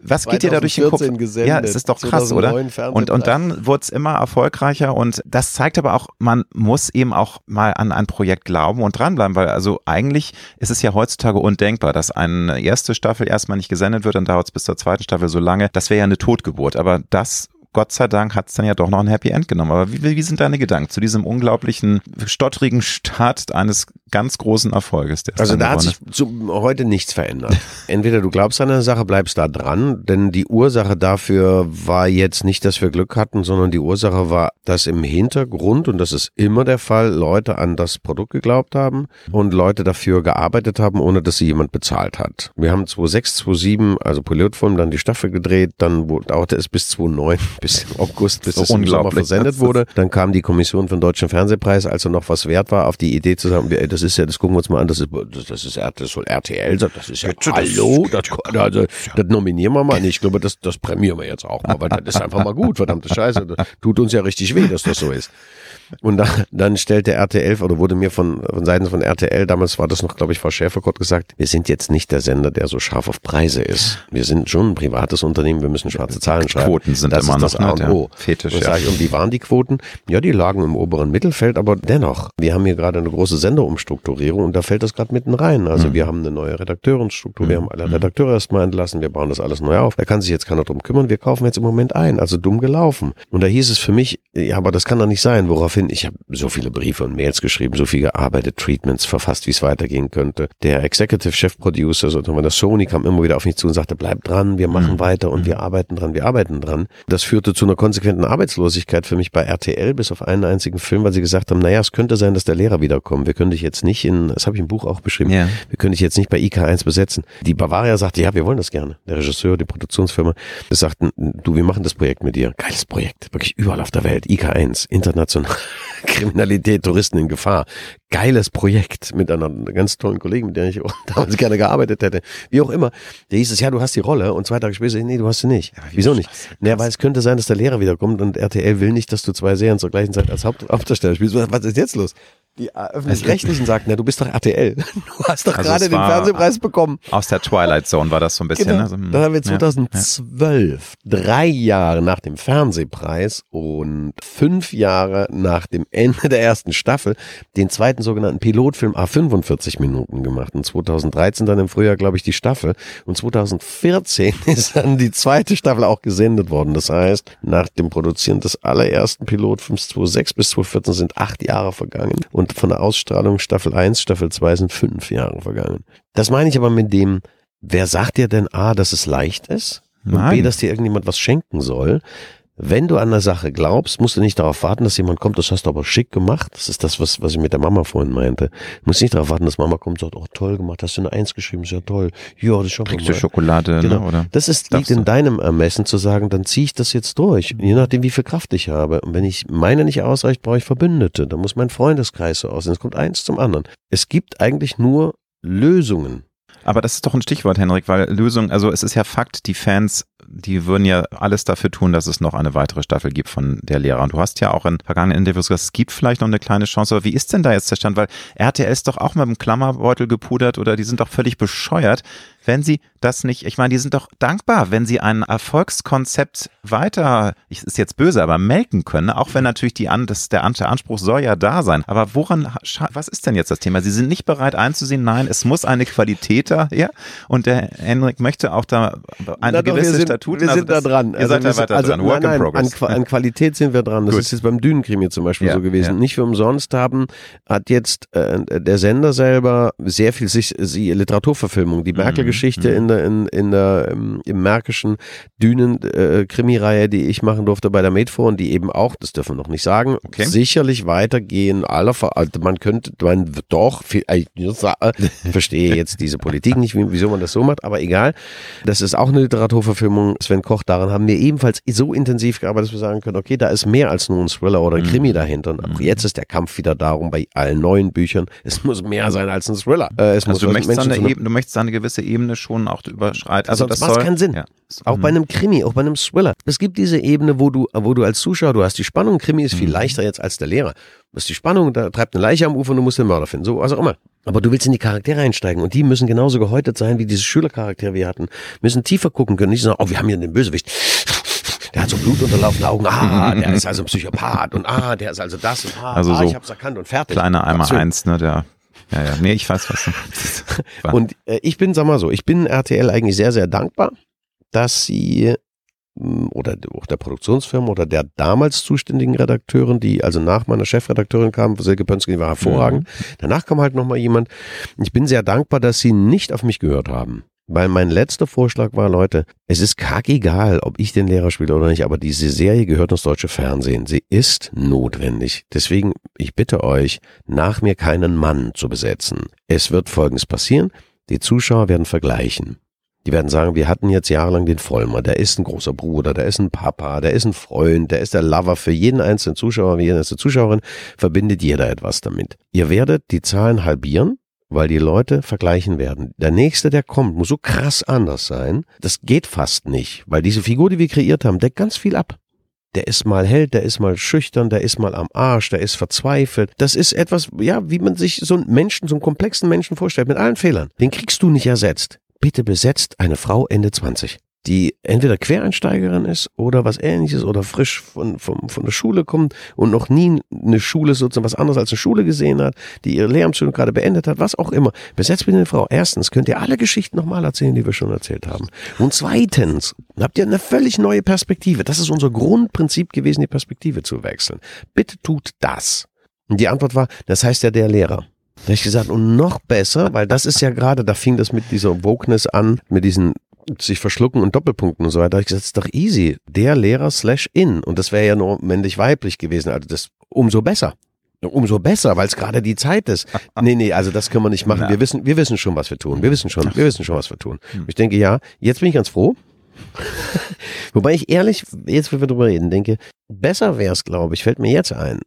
Was geht dir da durch den Kopf? Gesendet, ja, es ist doch krass, oder? Und, und dann wurde es immer erfolgreicher und das zeigt aber auch, man muss eben auch mal an ein Projekt glauben und dranbleiben, weil also eigentlich ist es ja heutzutage undenkbar, dass eine erste Staffel erstmal nicht gesendet wird, dann dauert es bis zur zweiten Staffel so lange. Das wäre ja eine Totgeburt, aber das Gott sei Dank hat es dann ja doch noch ein Happy End genommen. Aber wie, wie sind deine Gedanken zu diesem unglaublichen, stottrigen Start eines ganz großen Erfolges? also da hat sich zu, heute nichts verändert. Entweder du glaubst an eine Sache, bleibst da dran, denn die Ursache dafür war jetzt nicht, dass wir Glück hatten, sondern die Ursache war, dass im Hintergrund, und das ist immer der Fall, Leute an das Produkt geglaubt haben und Leute dafür gearbeitet haben, ohne dass sie jemand bezahlt hat. Wir haben 2006, 2007, also Pilotfilm, dann die Staffel gedreht, dann dauerte es bis 2009, bis August, bis es im Sommer versendet wurde. Dann kam die Kommission den Deutschen Fernsehpreis, als er noch was wert war, auf die Idee zu sagen, das ist ja, das gucken wir uns mal an, das ist, das ist, das soll RTL sein, das ist ja, Bitte, hallo, das, das, also, das nominieren wir mal. Ich glaube, das, das prämieren wir jetzt auch mal, weil das ist einfach mal gut, verdammte Scheiße. Das tut uns ja richtig weh, dass das so ist. Und dann, dann stellte RTL, oder wurde mir von, von Seiten von RTL, damals war das noch, glaube ich, Frau Schäferkott gesagt, wir sind jetzt nicht der Sender, der so scharf auf Preise ist. Wir sind schon ein privates Unternehmen, wir müssen schwarze Zahlen schreiben. Quoten sind das immer ist das A und O. Fetisch, ja. Sag ich, und wie waren die Quoten? Ja, die lagen im oberen Mittelfeld, aber dennoch, wir haben hier gerade eine große Senderumstrukturierung und da fällt das gerade mitten rein. Also mhm. wir haben eine neue Redakteurenstruktur, mhm. wir haben alle mhm. Redakteure erstmal entlassen, wir bauen das alles neu auf. Da kann sich jetzt keiner drum kümmern, wir kaufen jetzt im Moment ein. Also dumm gelaufen. Und da hieß es für mich, ja, aber das kann doch nicht sein, woraufhin ich habe so viele Briefe und Mails geschrieben, so viel gearbeitet, Treatments verfasst, wie es weitergehen könnte. Der Executive Chef Producer, so der Sony, kam immer wieder auf mich zu und sagte, bleib dran, wir machen mhm. weiter und mhm. wir arbeiten dran, wir arbeiten dran. Das führte zu einer konsequenten Arbeitslosigkeit für mich bei RTL, bis auf einen einzigen Film, weil sie gesagt haben, naja, es könnte sein, dass der Lehrer wiederkommt. Wir können dich jetzt nicht in, das habe ich im Buch auch beschrieben, ja. wir können dich jetzt nicht bei IK1 besetzen. Die Bavaria sagte, ja, wir wollen das gerne. Der Regisseur, die Produktionsfirma, sagten, du, wir machen das Projekt mit dir. Geiles Projekt, wirklich überall auf der Welt. IK1, international. Kriminalität, Touristen in Gefahr. Geiles Projekt mit einer ganz tollen Kollegin, mit der ich damals gerne gearbeitet hätte. Wie auch immer. Der hieß es, ja, du hast die Rolle. Und zwei Tage später, nee, du hast sie nicht. Ja, Wieso nicht? Naja, weil es könnte sein, dass der Lehrer wiederkommt und RTL will nicht, dass du zwei Serien zur gleichen Zeit als Haupt Hauptdarsteller spielst. Was ist jetzt los? Die äh, öffentlich-rechtlichen sagten, ja, du bist doch RTL. Du hast doch also gerade den Fernsehpreis bekommen. Aus der Twilight Zone war das so ein bisschen. Genau. Ne? So, Dann haben wir 2012, ja, ja. drei Jahre nach dem Fernsehpreis und fünf Jahre nach dem Ende der ersten Staffel, den zweiten sogenannten Pilotfilm A45 Minuten gemacht. Und 2013 dann im Frühjahr, glaube ich, die Staffel. Und 2014 ist dann die zweite Staffel auch gesendet worden. Das heißt, nach dem Produzieren des allerersten Pilotfilms 2006 bis 2014 sind acht Jahre vergangen. Und von der Ausstrahlung Staffel 1, Staffel 2 sind fünf Jahre vergangen. Das meine ich aber mit dem, wer sagt dir denn A, dass es leicht ist? Und Nein. B, dass dir irgendjemand was schenken soll? Wenn du an der Sache glaubst, musst du nicht darauf warten, dass jemand kommt, das hast du aber schick gemacht. Das ist das, was, was ich mit der Mama vorhin meinte. Du musst nicht darauf warten, dass Mama kommt und sagt, oh toll gemacht, hast du eine Eins geschrieben, ist ja toll. Ja, das schaffen Kriegst du Schokolade, ne, genau. ne, oder? Das ist, liegt in deinem Ermessen zu sagen, dann ziehe ich das jetzt durch. Je nachdem, wie viel Kraft ich habe. Und wenn ich meine nicht ausreicht, brauche ich Verbündete. Dann muss mein Freundeskreis so aussehen. Es kommt eins zum anderen. Es gibt eigentlich nur Lösungen. Aber das ist doch ein Stichwort, Henrik, weil Lösung, also es ist ja Fakt, die Fans die würden ja alles dafür tun, dass es noch eine weitere Staffel gibt von der Lehrer. Und du hast ja auch in vergangenen Interviews gesagt, es gibt vielleicht noch eine kleine Chance. Aber wie ist denn da jetzt der Stand? Weil RTL ist doch auch mit einem Klammerbeutel gepudert oder die sind doch völlig bescheuert, wenn sie das nicht, ich meine, die sind doch dankbar, wenn sie ein Erfolgskonzept weiter, ich ist jetzt böse, aber melken können, auch wenn natürlich die An, das, der, Anspruch soll ja da sein. Aber woran, was ist denn jetzt das Thema? Sie sind nicht bereit einzusehen, nein, es muss eine Qualität daher und der Henrik möchte auch da eine Na gewisse doch, wir Statuten. Wir sind also da dran. Ihr also seid da weiter also, dran. Work nein, nein, in progress. An, an, Qualität sind wir dran. Das Gut. ist jetzt beim Dünenkrimi zum Beispiel ja, so gewesen. Ja. Nicht für umsonst haben, hat jetzt äh, der Sender selber sehr viel sich, sie, Literaturverfilmung, die Merkel-Geschichte Geschichte mhm. in der, in, in der, im, im märkischen Dünen-Krimireihe, äh, die ich machen durfte bei der Medfor und die eben auch, das dürfen wir noch nicht sagen, okay. sicherlich weitergehen. Aller, also man könnte, man doch, äh, ich verstehe jetzt diese Politik nicht, wieso man das so macht, aber egal. Das ist auch eine Literaturverfilmung. Sven Koch, daran haben wir ebenfalls so intensiv gearbeitet, dass wir sagen können, okay, da ist mehr als nur ein Thriller oder ein mhm. Krimi dahinter. Und auch mhm. jetzt ist der Kampf wieder darum, bei allen neuen Büchern, es muss mehr sein als ein Thriller. Äh, es also muss du, möchtest eine du möchtest eine gewisse Ebene Ebene schon auch überschreitet. Also das macht keinen Sinn. Ja. Auch bei einem Krimi, auch bei einem Thriller. Es gibt diese Ebene, wo du, wo du als Zuschauer, du hast die Spannung. Krimi ist viel mhm. leichter jetzt als der Lehrer. Du hast die Spannung, da treibt eine Leiche am Ufer und du musst den Mörder finden. So, was auch immer. Aber du willst in die Charaktere einsteigen und die müssen genauso gehäutet sein wie diese Schülercharaktere, wir hatten. Müssen tiefer gucken können. Nicht sagen, oh, wir haben hier den Bösewicht der hat so blutunterlaufene Augen, ah, der ist also ein Psychopath und ah, der ist also das und ah, also ah, so ich hab's erkannt und fertig. Kleiner einmal eins, ne, der ja, ja. Nee, ich weiß was. und äh, ich bin, sag mal so, ich bin RTL eigentlich sehr, sehr dankbar, dass sie oder auch der Produktionsfirma oder der damals zuständigen Redakteurin, die also nach meiner Chefredakteurin kam, Silke Pönzke, die war hervorragend. Mhm. Danach kam halt nochmal jemand. Ich bin sehr dankbar, dass sie nicht auf mich gehört haben. Weil mein letzter Vorschlag war, Leute, es ist kackegal, ob ich den Lehrer spiele oder nicht, aber diese Serie gehört ins deutsche Fernsehen. Sie ist notwendig. Deswegen, ich bitte euch, nach mir keinen Mann zu besetzen. Es wird Folgendes passieren. Die Zuschauer werden vergleichen. Die werden sagen, wir hatten jetzt jahrelang den Vollmer, der ist ein großer Bruder, der ist ein Papa, der ist ein Freund, der ist der Lover für jeden einzelnen Zuschauer, jede einzelne Zuschauerin, verbindet jeder etwas damit. Ihr werdet die Zahlen halbieren, weil die Leute vergleichen werden. Der nächste, der kommt, muss so krass anders sein. Das geht fast nicht, weil diese Figur, die wir kreiert haben, deckt ganz viel ab. Der ist mal hell, der ist mal schüchtern, der ist mal am Arsch, der ist verzweifelt. Das ist etwas, ja, wie man sich so einen Menschen, so einen komplexen Menschen vorstellt, mit allen Fehlern. Den kriegst du nicht ersetzt. Bitte besetzt eine Frau Ende 20 die entweder Quereinsteigerin ist oder was ähnliches oder frisch von, von, von der Schule kommt und noch nie eine Schule sozusagen was anderes als eine Schule gesehen hat, die ihre Lehramtsschule gerade beendet hat, was auch immer. Besetzt bitte eine Frau. Erstens könnt ihr alle Geschichten nochmal erzählen, die wir schon erzählt haben. Und zweitens habt ihr eine völlig neue Perspektive. Das ist unser Grundprinzip gewesen, die Perspektive zu wechseln. Bitte tut das. Und die Antwort war, das heißt ja der Lehrer. Da habe ich gesagt, und noch besser, weil das ist ja gerade, da fing das mit dieser Wokeness an, mit diesen sich verschlucken und Doppelpunkten und so weiter. Da habe ich gesagt, das ist doch easy. Der Lehrer slash in. Und das wäre ja nur männlich-weiblich gewesen. Also das umso besser. Umso besser, weil es gerade die Zeit ist. Nee, nee, also das können wir nicht machen. Wir wissen, wir wissen schon, was wir tun. Wir wissen schon, wir wissen schon, was wir tun. Hm. Ich denke, ja, jetzt bin ich ganz froh. Wobei ich ehrlich, jetzt, wenn wir drüber reden, denke, besser wäre es, glaube ich, fällt mir jetzt ein.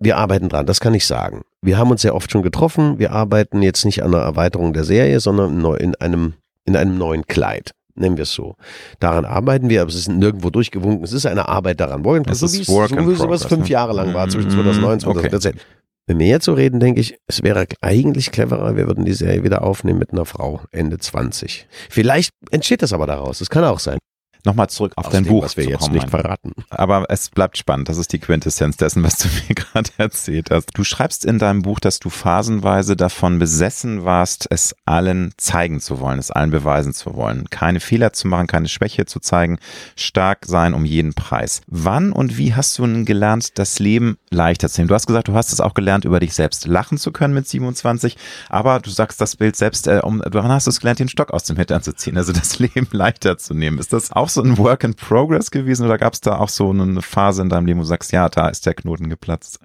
Wir arbeiten dran, das kann ich sagen. Wir haben uns sehr oft schon getroffen. Wir arbeiten jetzt nicht an einer Erweiterung der Serie, sondern in einem, in einem neuen Kleid nennen wir es so. Daran arbeiten wir, aber es ist nirgendwo durchgewunken. Es ist eine Arbeit daran. Work es so wie es, Work so, so was fünf ne? Jahre lang war, zwischen 2009 und 2014. Okay. Wenn wir jetzt so reden, denke ich, es wäre eigentlich cleverer, wir würden die Serie wieder aufnehmen mit einer Frau Ende 20. Vielleicht entsteht das aber daraus. Das kann auch sein. Nochmal zurück auf Aus dein dem, Buch. Was wir jetzt nicht verraten. Aber es bleibt spannend. Das ist die Quintessenz dessen, was du mir gerade erzählt hast. Du schreibst in deinem Buch, dass du phasenweise davon besessen warst, es allen zeigen zu wollen, es allen beweisen zu wollen. Keine Fehler zu machen, keine Schwäche zu zeigen, stark sein um jeden Preis. Wann und wie hast du nun gelernt, das Leben leichter zu nehmen? Du hast gesagt, du hast es auch gelernt, über dich selbst lachen zu können mit 27, aber du sagst das Bild selbst, äh, um, wann hast du es gelernt, den Stock aus dem Hintern zu ziehen, also das Leben leichter zu nehmen? Ist das auch so ein Work in Progress gewesen oder gab es da auch so eine Phase in deinem Leben, wo du sagst, ja, da ist der Knoten geplatzt?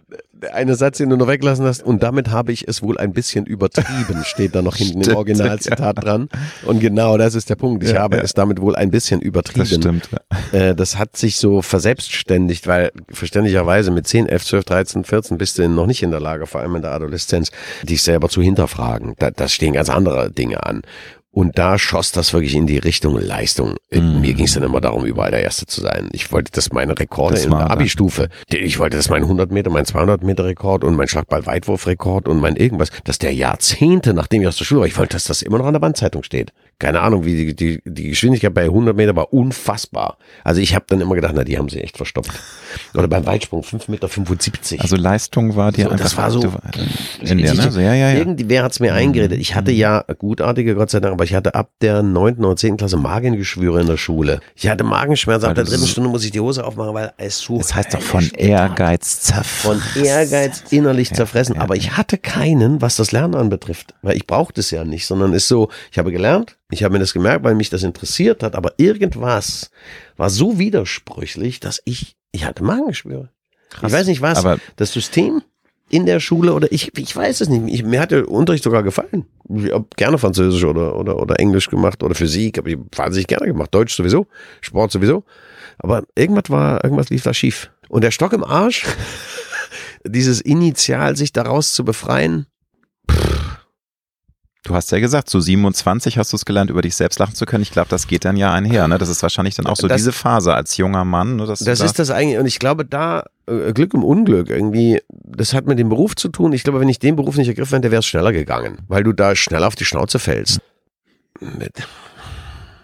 Eine Satz, den du noch weglassen hast, und damit habe ich es wohl ein bisschen übertrieben, steht da noch hinten stimmt, im Originalzitat ja. dran. Und genau das ist der Punkt. Ich ja, habe ja. es damit wohl ein bisschen übertrieben. Das stimmt. Äh, das hat sich so verselbstständigt, weil verständlicherweise mit 10, 11, 12, 13, 14 bist du noch nicht in der Lage, vor allem in der Adoleszenz, dich selber zu hinterfragen. Da, da stehen ganz andere Dinge an. Und da schoss das wirklich in die Richtung Leistung. Mm. Mir ging es dann immer darum, überall der Erste zu sein. Ich wollte, dass meine Rekorde das in der Abi-Stufe, ich wollte, dass mein 100 Meter, mein 200 Meter Rekord und mein Schlagball-Weitwurf-Rekord und mein irgendwas, dass der Jahrzehnte, nachdem ich aus der Schule war, ich wollte, dass das immer noch an der Bandzeitung steht keine Ahnung, wie die, die, die Geschwindigkeit bei 100 Meter war unfassbar. Also ich habe dann immer gedacht, na, die haben sie echt verstopft. Oder beim Weitsprung 5,75 Meter. Also Leistung war dir so, einfach. Das war so. In der, ne? so ja, ja, ja. Irgendwie, wer hat's mir mhm. eingeredet? Ich hatte ja gutartige, Gott sei Dank, aber ich hatte ab der 9. oder 10. Klasse Magengeschwüre in der Schule. Ich hatte Magenschmerzen. Ab der dritten Stunde muss ich die Hose aufmachen, weil es so. Das heißt doch von Ehrgeiz zerfressen. Von Ehrgeiz innerlich ja, zerfressen. aber ich hatte keinen, was das Lernen anbetrifft. Weil ich brauchte es ja nicht, sondern ist so, ich habe gelernt, ich habe mir das gemerkt, weil mich das interessiert hat, aber irgendwas war so widersprüchlich, dass ich, ich hatte Magengeschwüre. Krass, ich weiß nicht was, aber das System in der Schule oder ich, ich weiß es nicht. Ich, mir hat der Unterricht sogar gefallen. Ich habe gerne Französisch oder, oder, oder Englisch gemacht oder Physik, habe ich wahnsinnig gerne gemacht. Deutsch sowieso, Sport sowieso. Aber irgendwas war, irgendwas lief da schief. Und der Stock im Arsch, dieses Initial, sich daraus zu befreien, Du hast ja gesagt, so 27 hast du es gelernt, über dich selbst lachen zu können. Ich glaube, das geht dann ja einher. Ne? Das ist wahrscheinlich dann auch so das, diese Phase als junger Mann. Ne, das da ist das eigentlich. Und ich glaube, da äh, Glück im Unglück irgendwie, das hat mit dem Beruf zu tun. Ich glaube, wenn ich den Beruf nicht ergriffen hätte, wäre es schneller gegangen, weil du da schneller auf die Schnauze fällst. Mit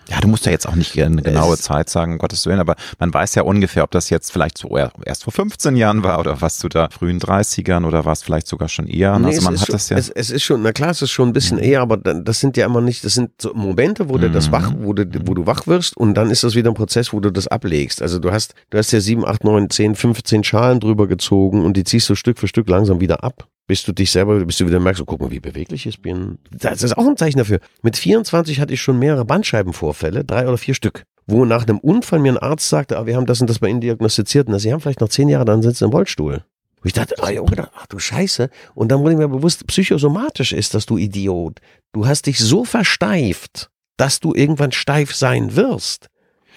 Ja, du musst ja jetzt auch nicht eine genaue es Zeit sagen, um Gottes Willen, aber man weiß ja ungefähr, ob das jetzt vielleicht so erst vor 15 Jahren war oder was du da frühen 30ern oder war es vielleicht sogar schon eher. Nee, also man hat schon, das ja. Es, es, ist schon, na klar, es ist schon ein bisschen mhm. eher, aber das sind ja immer nicht, das sind so Momente, wo du das wach, wo du, wo du wach wirst und dann ist das wieder ein Prozess, wo du das ablegst. Also du hast, du hast ja 7, 8, 9, 10, 15 Schalen drüber gezogen und die ziehst du Stück für Stück langsam wieder ab bis du dich selber, bis du wieder merkst, oh, guck mal, wie beweglich ich bin. Das ist auch ein Zeichen dafür. Mit 24 hatte ich schon mehrere Bandscheibenvorfälle, drei oder vier Stück, wo nach einem Unfall mir ein Arzt sagte, ah, wir haben das und das bei Ihnen diagnostiziert und Sie haben vielleicht noch zehn Jahre, dann sitzen Sie im Rollstuhl. Und ich dachte, ah, Junge, ach du Scheiße. Und dann wurde mir bewusst, psychosomatisch ist das, du Idiot. Du hast dich so versteift, dass du irgendwann steif sein wirst.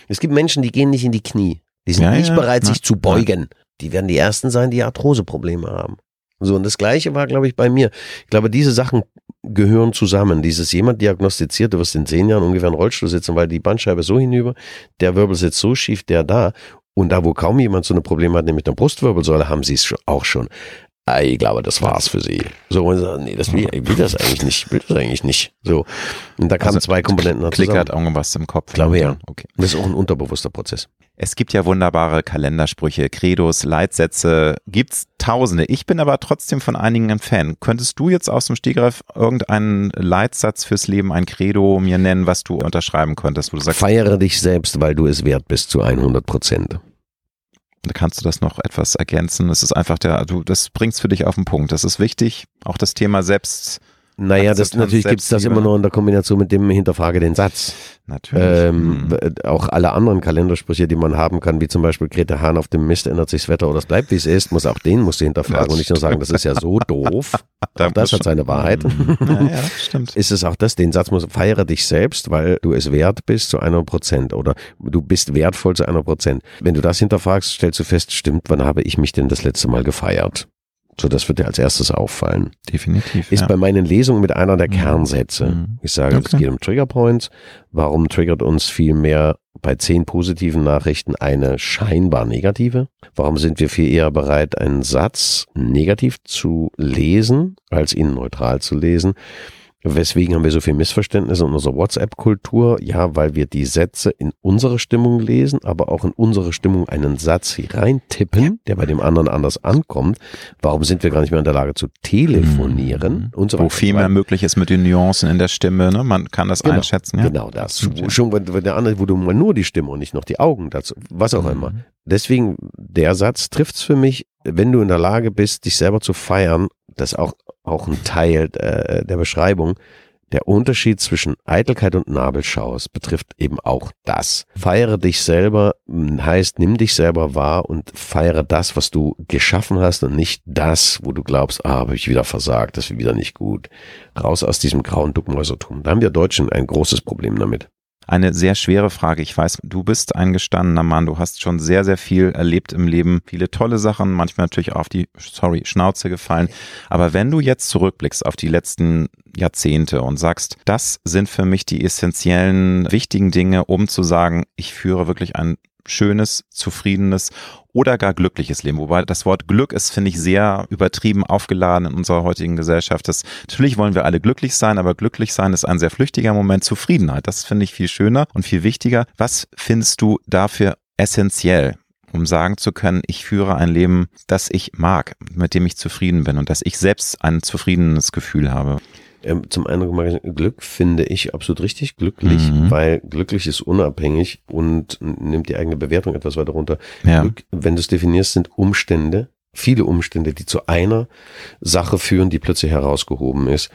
Es gibt Menschen, die gehen nicht in die Knie. Die sind ja, nicht ja, bereit, na, sich zu beugen. Die werden die Ersten sein, die Arthroseprobleme haben. So, und das Gleiche war, glaube ich, bei mir. Ich glaube, diese Sachen gehören zusammen. Dieses jemand diagnostiziert, du wirst in zehn Jahren ungefähr in Rollstuhl sitzen, weil die Bandscheibe so hinüber, der Wirbel sitzt so schief, der da. Und da, wo kaum jemand so eine Probleme hat, nämlich eine Brustwirbelsäule, haben sie es auch schon. Ich glaube, das war's für sie. So, und so, nee, das will, ich will das eigentlich nicht, will das eigentlich nicht. So. Und da kamen also, zwei Komponenten dazu. Klickert irgendwas im Kopf. Glaube ja. Okay. Das ist auch ein unterbewusster Prozess. Es gibt ja wunderbare Kalendersprüche, Credos, Leitsätze, gibt's tausende. Ich bin aber trotzdem von einigen ein Fan. Könntest du jetzt aus dem Stegreif irgendeinen Leitsatz fürs Leben, ein Credo mir nennen, was du unterschreiben könntest, wo du sagst, feiere dich selbst, weil du es wert bist zu 100 Prozent. Kannst du das noch etwas ergänzen? Es ist einfach der, du, das bringt's für dich auf den Punkt. Das ist wichtig. Auch das Thema Selbst, naja, das, natürlich gibt es das immer noch in der Kombination mit dem Hinterfrage den Satz. Natürlich. Ähm, mhm. Auch alle anderen Kalendersprüche, die man haben kann, wie zum Beispiel Grete Hahn auf dem Mist ändert sich das Wetter oder es bleibt wie es ist, muss auch den musst du hinterfragen das und nicht nur sagen, das ist ja so doof. auch das hat seine Wahrheit. Mhm. Ja, ja, stimmt. Ist es auch das, den Satz muss, feiere dich selbst, weil du es wert bist zu einer Prozent oder du bist wertvoll zu einer Prozent. Wenn du das hinterfragst, stellst du fest, stimmt, wann habe ich mich denn das letzte Mal gefeiert? So, das wird dir als erstes auffallen. Definitiv. Ist ja. bei meinen Lesungen mit einer der mhm. Kernsätze. Mhm. Ich sage, okay. es geht um Triggerpoints. Warum triggert uns viel mehr bei zehn positiven Nachrichten eine scheinbar negative? Warum sind wir viel eher bereit, einen Satz negativ zu lesen, als ihn neutral zu lesen? Weswegen haben wir so viel Missverständnisse in unserer WhatsApp-Kultur? Ja, weil wir die Sätze in unsere Stimmung lesen, aber auch in unsere Stimmung einen Satz reintippen, der bei dem anderen anders ankommt. Warum sind wir gar nicht mehr in der Lage zu telefonieren mhm. und so? Wo viel mehr möglich ist mit den Nuancen in der Stimme, ne? Man kann das genau, einschätzen, ja. Genau das. Schon wenn der andere, wo du mal nur die Stimme und nicht noch die Augen dazu, was auch mhm. immer. Deswegen, der Satz trifft's für mich, wenn du in der Lage bist, dich selber zu feiern, das auch auch ein Teil äh, der Beschreibung. Der Unterschied zwischen Eitelkeit und Nabelschaus betrifft eben auch das. Feiere dich selber heißt, nimm dich selber wahr und feiere das, was du geschaffen hast und nicht das, wo du glaubst, ah, habe ich wieder versagt, das ist wieder nicht gut. Raus aus diesem grauen Duckmäusertum. Da haben wir Deutschen ein großes Problem damit. Eine sehr schwere Frage. Ich weiß, du bist ein gestandener Mann. Du hast schon sehr, sehr viel erlebt im Leben. Viele tolle Sachen, manchmal natürlich auf die, sorry, Schnauze gefallen. Aber wenn du jetzt zurückblickst auf die letzten Jahrzehnte und sagst, das sind für mich die essentiellen, wichtigen Dinge, um zu sagen, ich führe wirklich ein schönes, zufriedenes oder gar glückliches Leben. Wobei das Wort Glück ist, finde ich, sehr übertrieben aufgeladen in unserer heutigen Gesellschaft. Das, natürlich wollen wir alle glücklich sein, aber glücklich sein ist ein sehr flüchtiger Moment. Zufriedenheit, das finde ich viel schöner und viel wichtiger. Was findest du dafür essentiell? um sagen zu können, ich führe ein Leben, das ich mag, mit dem ich zufrieden bin und dass ich selbst ein zufriedenes Gefühl habe. Ähm, zum einen Glück finde ich absolut richtig glücklich, mhm. weil glücklich ist unabhängig und nimmt die eigene Bewertung etwas weiter runter. Ja. Glück, wenn du es definierst, sind Umstände, viele Umstände, die zu einer Sache führen, die plötzlich herausgehoben ist.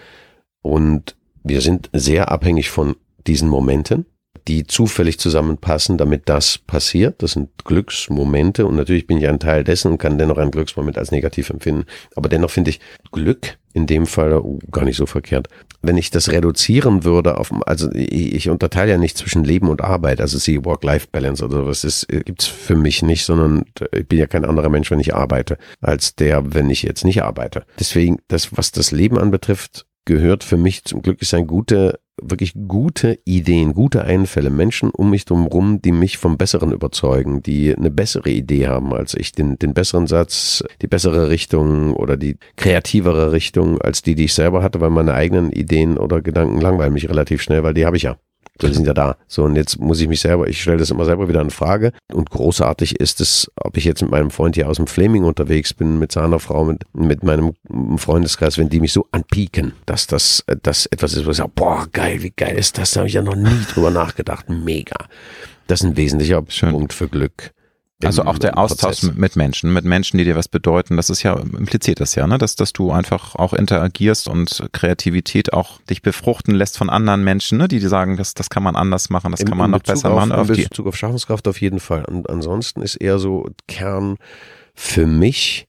Und wir sind sehr abhängig von diesen Momenten die zufällig zusammenpassen, damit das passiert. Das sind Glücksmomente und natürlich bin ich ein Teil dessen und kann dennoch einen Glücksmoment als negativ empfinden. Aber dennoch finde ich Glück in dem Fall uh, gar nicht so verkehrt. Wenn ich das reduzieren würde auf, also ich, ich unterteile ja nicht zwischen Leben und Arbeit, also sie Work-Life-Balance oder was ist, gibt's für mich nicht, sondern ich bin ja kein anderer Mensch, wenn ich arbeite, als der, wenn ich jetzt nicht arbeite. Deswegen, das, was das Leben anbetrifft, gehört für mich zum Glück ist ein gute wirklich gute Ideen, gute Einfälle, Menschen um mich drumherum, die mich vom Besseren überzeugen, die eine bessere Idee haben als ich, den, den besseren Satz, die bessere Richtung oder die kreativere Richtung als die, die ich selber hatte, weil meine eigenen Ideen oder Gedanken langweilen mich relativ schnell, weil die habe ich ja. Die sind ja da. So, und jetzt muss ich mich selber, ich stelle das immer selber wieder in Frage. Und großartig ist es, ob ich jetzt mit meinem Freund hier aus dem Flaming unterwegs bin, mit seiner Frau, mit, mit meinem Freundeskreis, wenn die mich so anpieken, dass das, das etwas ist, wo ich sage, boah, geil, wie geil ist das? Da habe ich ja noch nie drüber nachgedacht. Mega. Das ist ein wesentlicher Schön. Punkt für Glück. Also auch der Austausch Prozess. mit Menschen, mit Menschen, die dir was bedeuten, das ist ja, impliziert das ja, ne? dass, dass du einfach auch interagierst und Kreativität auch dich befruchten lässt von anderen Menschen, ne? die dir sagen, das, das kann man anders machen, das Im- kann man in noch Bezug besser auf, machen. In Auf die, Bezug auf Schaffenskraft auf jeden Fall. Und ansonsten ist eher so Kern für mich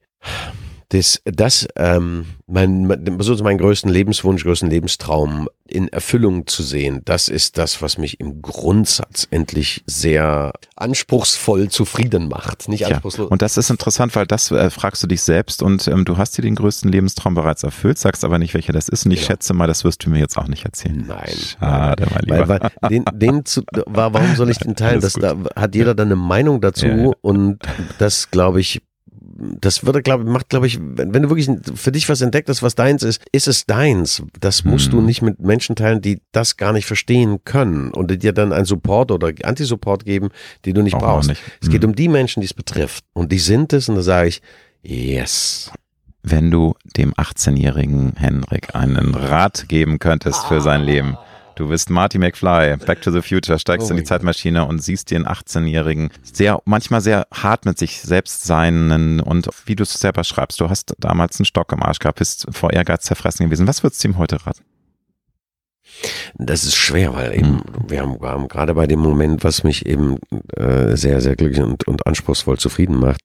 das, das ähm, mein, mein, so mein größten Lebenswunsch, größten Lebenstraum in Erfüllung zu sehen. Das ist das, was mich im Grundsatz endlich sehr anspruchsvoll zufrieden macht. Nicht ja. anspruchslos. Und das ist interessant, weil das äh, fragst du dich selbst und ähm, du hast dir den größten Lebenstraum bereits erfüllt, sagst aber nicht, welcher das ist. Und ich Genau. schätze mal, das wirst du mir jetzt auch nicht erzählen. Nein. Schade, mein Lieber. Weil, weil den, den zu, war, warum soll ich den teilen? Das, da hat jeder dann eine Meinung dazu Ja, ja. und das glaube ich, das würde, glaube macht, glaube ich, wenn, wenn du wirklich für dich was entdeckt hast, was deins ist, ist es deins. Das musst du Mhm. nicht mit Menschen teilen, die das gar nicht verstehen können und die dir dann einen Support oder Anti-Support geben, die du nicht Auch- auch brauchst. nicht. Es geht Mhm. um die Menschen, die es betrifft und die sind es und da sage ich, yes. Wenn du dem 18-jährigen Henrik einen Rat geben könntest für sein Leben. Du bist Marty McFly, Back to the Future, steigst Oh in die mein Zeitmaschine und siehst den 18-jährigen sehr, manchmal sehr hart mit sich selbst seinen und wie du es selber schreibst, du hast damals einen Stock im Arsch gehabt, bist vor Ehrgeiz zerfressen gewesen. Was würdest du ihm heute raten? Das ist schwer, weil eben wir haben, wir haben gerade bei dem Moment, was mich eben äh, sehr, sehr glücklich und, und anspruchsvoll zufrieden macht,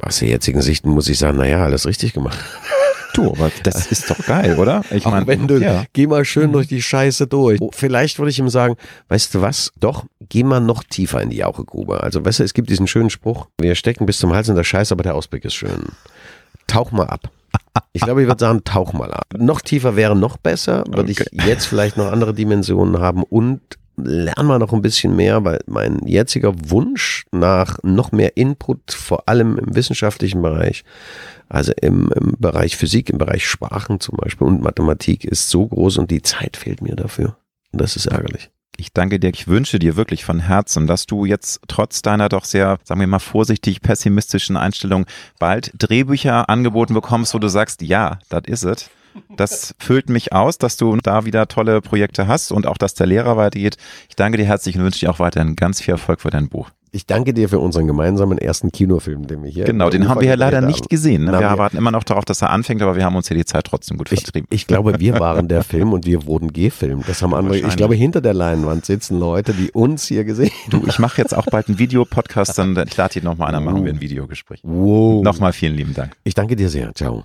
aus der jetzigen Sicht muss ich sagen, naja, alles richtig gemacht. Du, aber das ist doch geil, oder? Ich Auch mein, wenn du, ja. geh mal schön durch die Scheiße durch. Oh, Vielleicht würde ich ihm sagen, weißt du was? Doch, geh mal noch tiefer in die Jauchegrube. Also, weißt du, es gibt diesen schönen Spruch, wir stecken bis zum Hals in der Scheiße, aber der Ausblick ist schön. Tauch mal ab. Ich glaube, ich würde sagen, tauch mal ab. Noch tiefer wäre noch besser, würde Okay. ich jetzt vielleicht noch andere Dimensionen haben und lern mal noch ein bisschen mehr, weil mein jetziger Wunsch nach noch mehr Input, vor allem im wissenschaftlichen Bereich, also im, im Bereich Physik, im Bereich Sprachen zum Beispiel und Mathematik ist so groß und die Zeit fehlt mir dafür. Und das ist ärgerlich. Ich danke dir. Ich wünsche dir wirklich von Herzen, dass du jetzt trotz deiner doch sehr, sagen wir mal, vorsichtig pessimistischen Einstellung bald Drehbücher angeboten bekommst, wo du sagst, ja, das is ist es. Das füllt mich aus, dass du da wieder tolle Projekte hast und auch, dass der Lehrer weitergeht. Ich danke dir herzlich und wünsche dir auch weiterhin ganz viel Erfolg für dein Buch. Ich danke dir für unseren gemeinsamen ersten Kinofilm, den wir hier. Genau, den haben wir ja leider nicht haben. gesehen. Ne? Wir warten immer noch darauf, dass er anfängt, aber wir haben uns hier die Zeit trotzdem gut Ich, vertrieben. ich glaube, wir waren der Film und wir wurden gefilmt. Das haben andere. Ich glaube, hinter der Leinwand sitzen Leute, die uns hier gesehen Du, ich mache jetzt auch bald einen Videopodcast, dann ich lade nochmal ein, dann machen wir ein Videogespräch. Wow. Nochmal vielen lieben Dank. Ich danke dir sehr. Ciao.